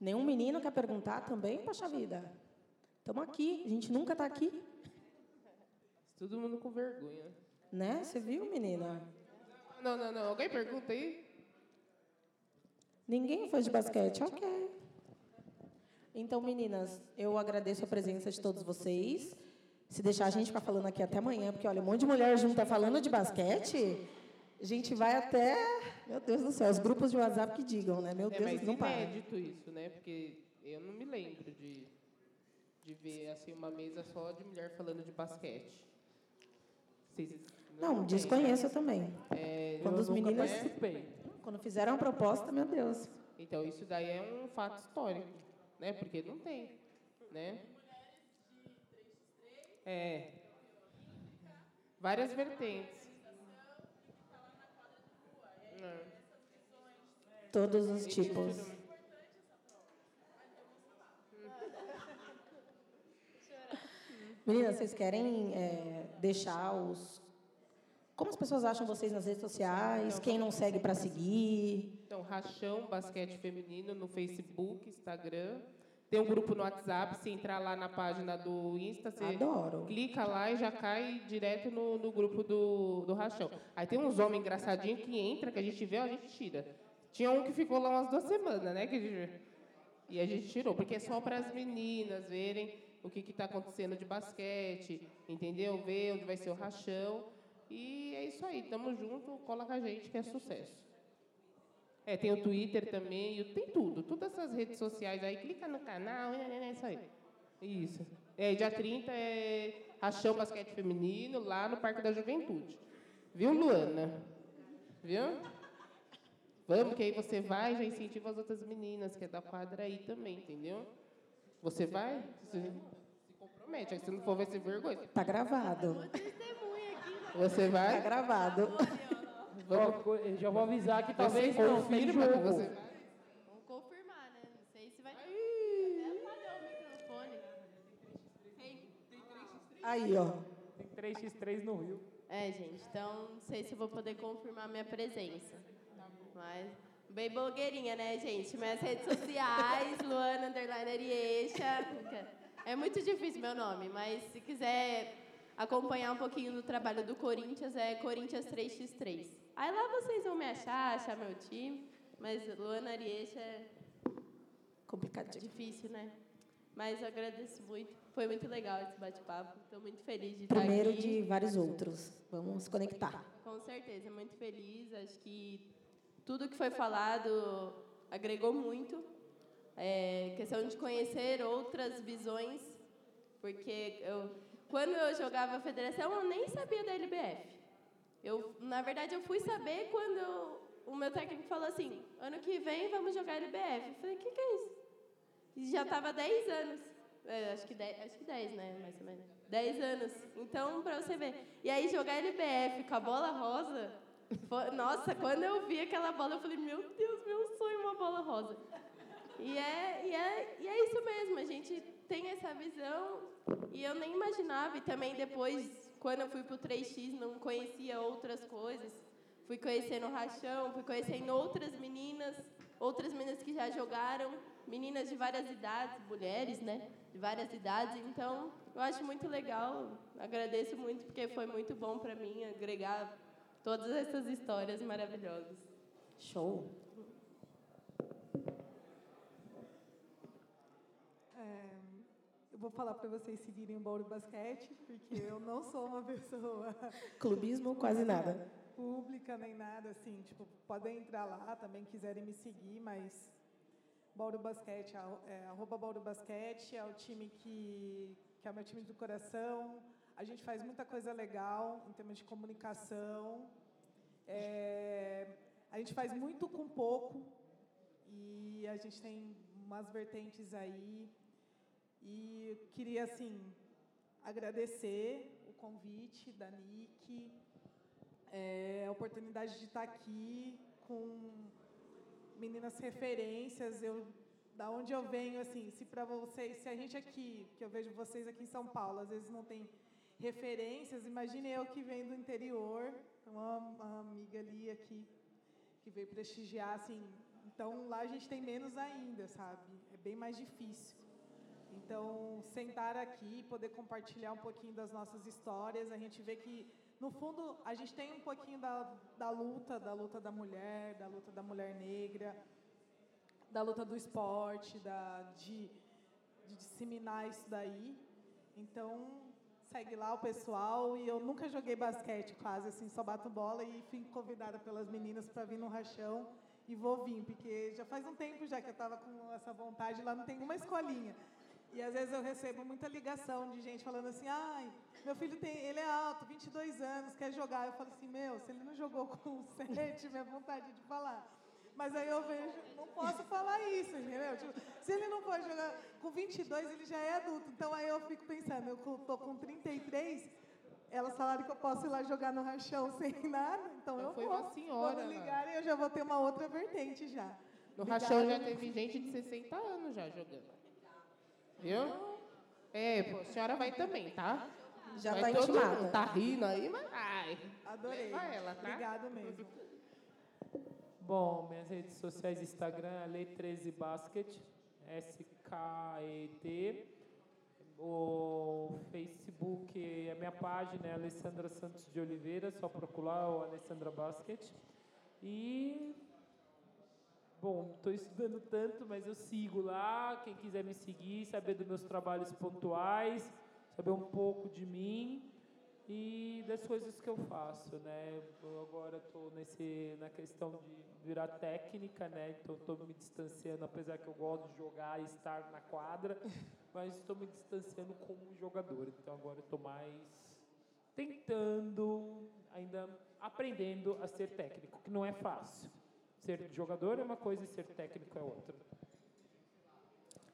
Nenhum menino quer perguntar também, poxa vida? Estamos aqui, a gente nunca está aqui. Todo mundo com vergonha. Né? Você viu, menina? Não, não, não. Alguém pergunta aí? Ninguém foi de basquete? Ok. Então, meninas, eu agradeço a presença de todos vocês. Se deixar a gente ficar falando aqui até amanhã, porque olha, um monte de mulher junta falando de basquete, a gente vai até. Meu Deus do céu, os grupos de WhatsApp que digam, né? Meu é, Deus, mas não para. É inédito isso, né? Porque eu não me lembro de, de ver assim, uma mesa só de mulher falando de basquete. Vocês não, não desconheço também. É, Quando os meninos. Quando fizeram a proposta, meu Deus. Então, isso daí é um fato histórico, né? Porque não tem, né? É. Várias vertentes. É. Todos os tipos. Meninas, vocês querem é, deixar os como as pessoas acham vocês nas redes sociais? Quem não segue para seguir? Então, Rachão Basquete Feminino no Facebook, Instagram. Tem um grupo no WhatsApp, se entrar lá na página do Insta, você Adoro. clica lá e já cai direto no, no grupo do, do Rachão. Aí tem uns homens engraçadinhos que entra, que a gente vê, a gente tira. Tinha um que ficou lá umas duas semanas, né? Que a gente... E a gente tirou, porque é só para as meninas verem o que está acontecendo de basquete, entendeu? Ver onde vai ser o rachão. E é isso aí, tamo junto, cola com a gente que é sucesso. É, tem o Twitter também, tem tudo, todas essas redes sociais aí, clica no canal, é isso aí. Isso. É, dia 30 é Rachão Basquete Feminino, lá no Parque da Juventude. Viu, Luana? Viu? Vamos, que aí você vai e já incentiva as outras meninas, que é da quadra aí também, entendeu? Você vai? Você se compromete, aí se não for, vai ser vergonha. Tá gravado. Você vai? Tá gravado. Eu já vou avisar que Você talvez não tem confirma jogo. você Vamos confirmar, né? Não sei se vai. Até apagou o microfone. Tem. Aí, ó. Tem 3x3 no Rio. É, gente, então não sei se eu vou poder confirmar minha presença. Mas, bem blogueirinha, né, gente? Minhas redes sociais, [laughs] Luana Underline Arieixa. É muito difícil meu nome, mas se quiser acompanhar um pouquinho do trabalho do Corinthians, é Corinthians 3x3. Aí lá vocês vão me achar, achar meu time. Mas Luana Arieixa é complicado. Difícil, né? Mas eu agradeço muito. Foi muito legal esse bate-papo. Estou muito feliz de estar Primeiro aqui. de vários outros. Vamos se conectar. Com certeza, muito feliz. Acho que tudo que foi falado agregou muito. É, questão de conhecer outras visões, porque eu, quando eu jogava a federação, eu nem sabia da LBF. Eu, na verdade, eu fui saber quando o meu técnico falou assim: ano que vem vamos jogar LBF. Eu falei: o que, que é isso? E já estava 10 anos. É, acho, que 10, acho que 10, né? Mais ou menos. 10 anos. Então, para você ver. E aí, jogar LBF com a bola rosa. foi- nossa, quando eu vi aquela bola, eu falei: meu Deus, meu sonho, uma bola rosa. E é, e, é, e é isso mesmo, a gente tem essa visão e eu nem imaginava. E também depois, quando eu fui para o 3x, não conhecia outras coisas. Fui conhecendo o Rachão, fui conhecendo outras meninas, outras meninas que já jogaram, meninas de várias idades, mulheres, né? De várias idades. Então, eu acho muito legal, agradeço muito, porque foi muito bom para mim agregar todas essas histórias maravilhosas. Show. É, eu vou falar para vocês seguirem o Bauru Basquete, porque eu não sou uma pessoa [laughs] Clubismo, quase nada. pública nem nada assim. Tipo, podem entrar lá também, quiserem me seguir, mas Bauru Basquete, é, arroba Bauru Basquete é o time que, que é o meu time do coração. A gente faz muita coisa legal em termos de comunicação. É, a gente faz muito com pouco e a gente tem umas vertentes aí. E queria, assim, agradecer o convite da NIC, é, a oportunidade de estar aqui com meninas referências. Eu, da onde eu venho, assim, se para vocês, se a gente aqui, que eu vejo vocês aqui em São Paulo, às vezes não tem referências, imagine eu que venho do interior, uma, uma amiga ali aqui que veio prestigiar, assim. Então lá a gente tem menos ainda, sabe? É bem mais difícil. Então, sentar aqui, poder compartilhar um pouquinho das nossas histórias, a gente vê que, no fundo, a gente tem um pouquinho da, da luta, da luta da mulher, da luta da mulher negra, da luta do esporte, da, de, de disseminar isso daí. Então, segue lá o pessoal. E eu nunca joguei basquete quase, assim, só bato bola e fui convidada pelas meninas para vir no rachão. E vou vir, porque já faz um tempo já que eu estava com essa vontade, lá não tem uma escolinha. E às vezes eu recebo muita ligação de gente falando assim: ai, meu filho tem, ele é alto, 22 anos, quer jogar. Eu falo assim: meu, se ele não jogou [laughs] com 7, minha vontade de falar. Mas aí eu vejo, não posso falar isso, entendeu? Tipo, se ele não pode jogar com 22, ele já é adulto. Então aí eu fico pensando: eu tô com 33, elas falaram que eu posso ir lá jogar no rachão sem [laughs] nada, então eu Foi vou. uma senhora, Quando né? ligarem, eu já vou ter uma outra vertente já. No. Rachão já teve gente de 60 anos já jogando. Viu? É, pô, a senhora vai também, tá? Já vai tá todo intimada. mundo. Tá rindo aí, mas vai. Adorei. Leva ela, tá? Obrigado mesmo. Bom, minhas redes sociais, Instagram, é Lei13 Basket, S-K-E-T. O Facebook, a minha página é Alessandra Santos de Oliveira, só procurar o Alessandra Basket. E, bom, estou estudando tanto, mas eu sigo lá. Quem quiser me seguir, saber dos meus trabalhos pontuais, saber um pouco de mim. e das coisas que eu faço, né? Eu agora estou nesse na questão de virar técnica, né? Então estou me distanciando, apesar que eu gosto de jogar e estar na quadra, [laughs] mas estou me distanciando como jogador. Então agora estou mais tentando, ainda aprendendo a ser técnico, que não é fácil. Ser jogador é uma coisa e ser técnico é outra.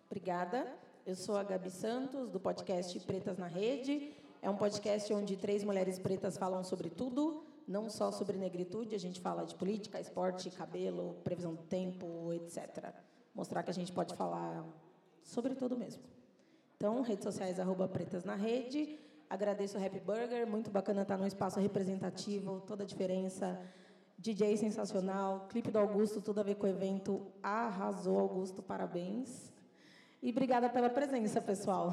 Obrigada. Eu sou a Gabi Santos, do podcast Pretas na Rede. É um podcast onde três mulheres pretas falam sobre tudo, não só sobre negritude, a gente fala de política, esporte, cabelo, previsão do tempo, etc. Mostrar que a gente pode falar sobre tudo mesmo. Então, redes sociais, arroba Pretas na Rede. Agradeço o Happy Burger, muito bacana estar num espaço representativo, toda a diferença. DJ sensacional, clipe do Augusto, tudo a ver com o evento. Arrasou, Augusto, parabéns. E obrigada pela presença, pessoal.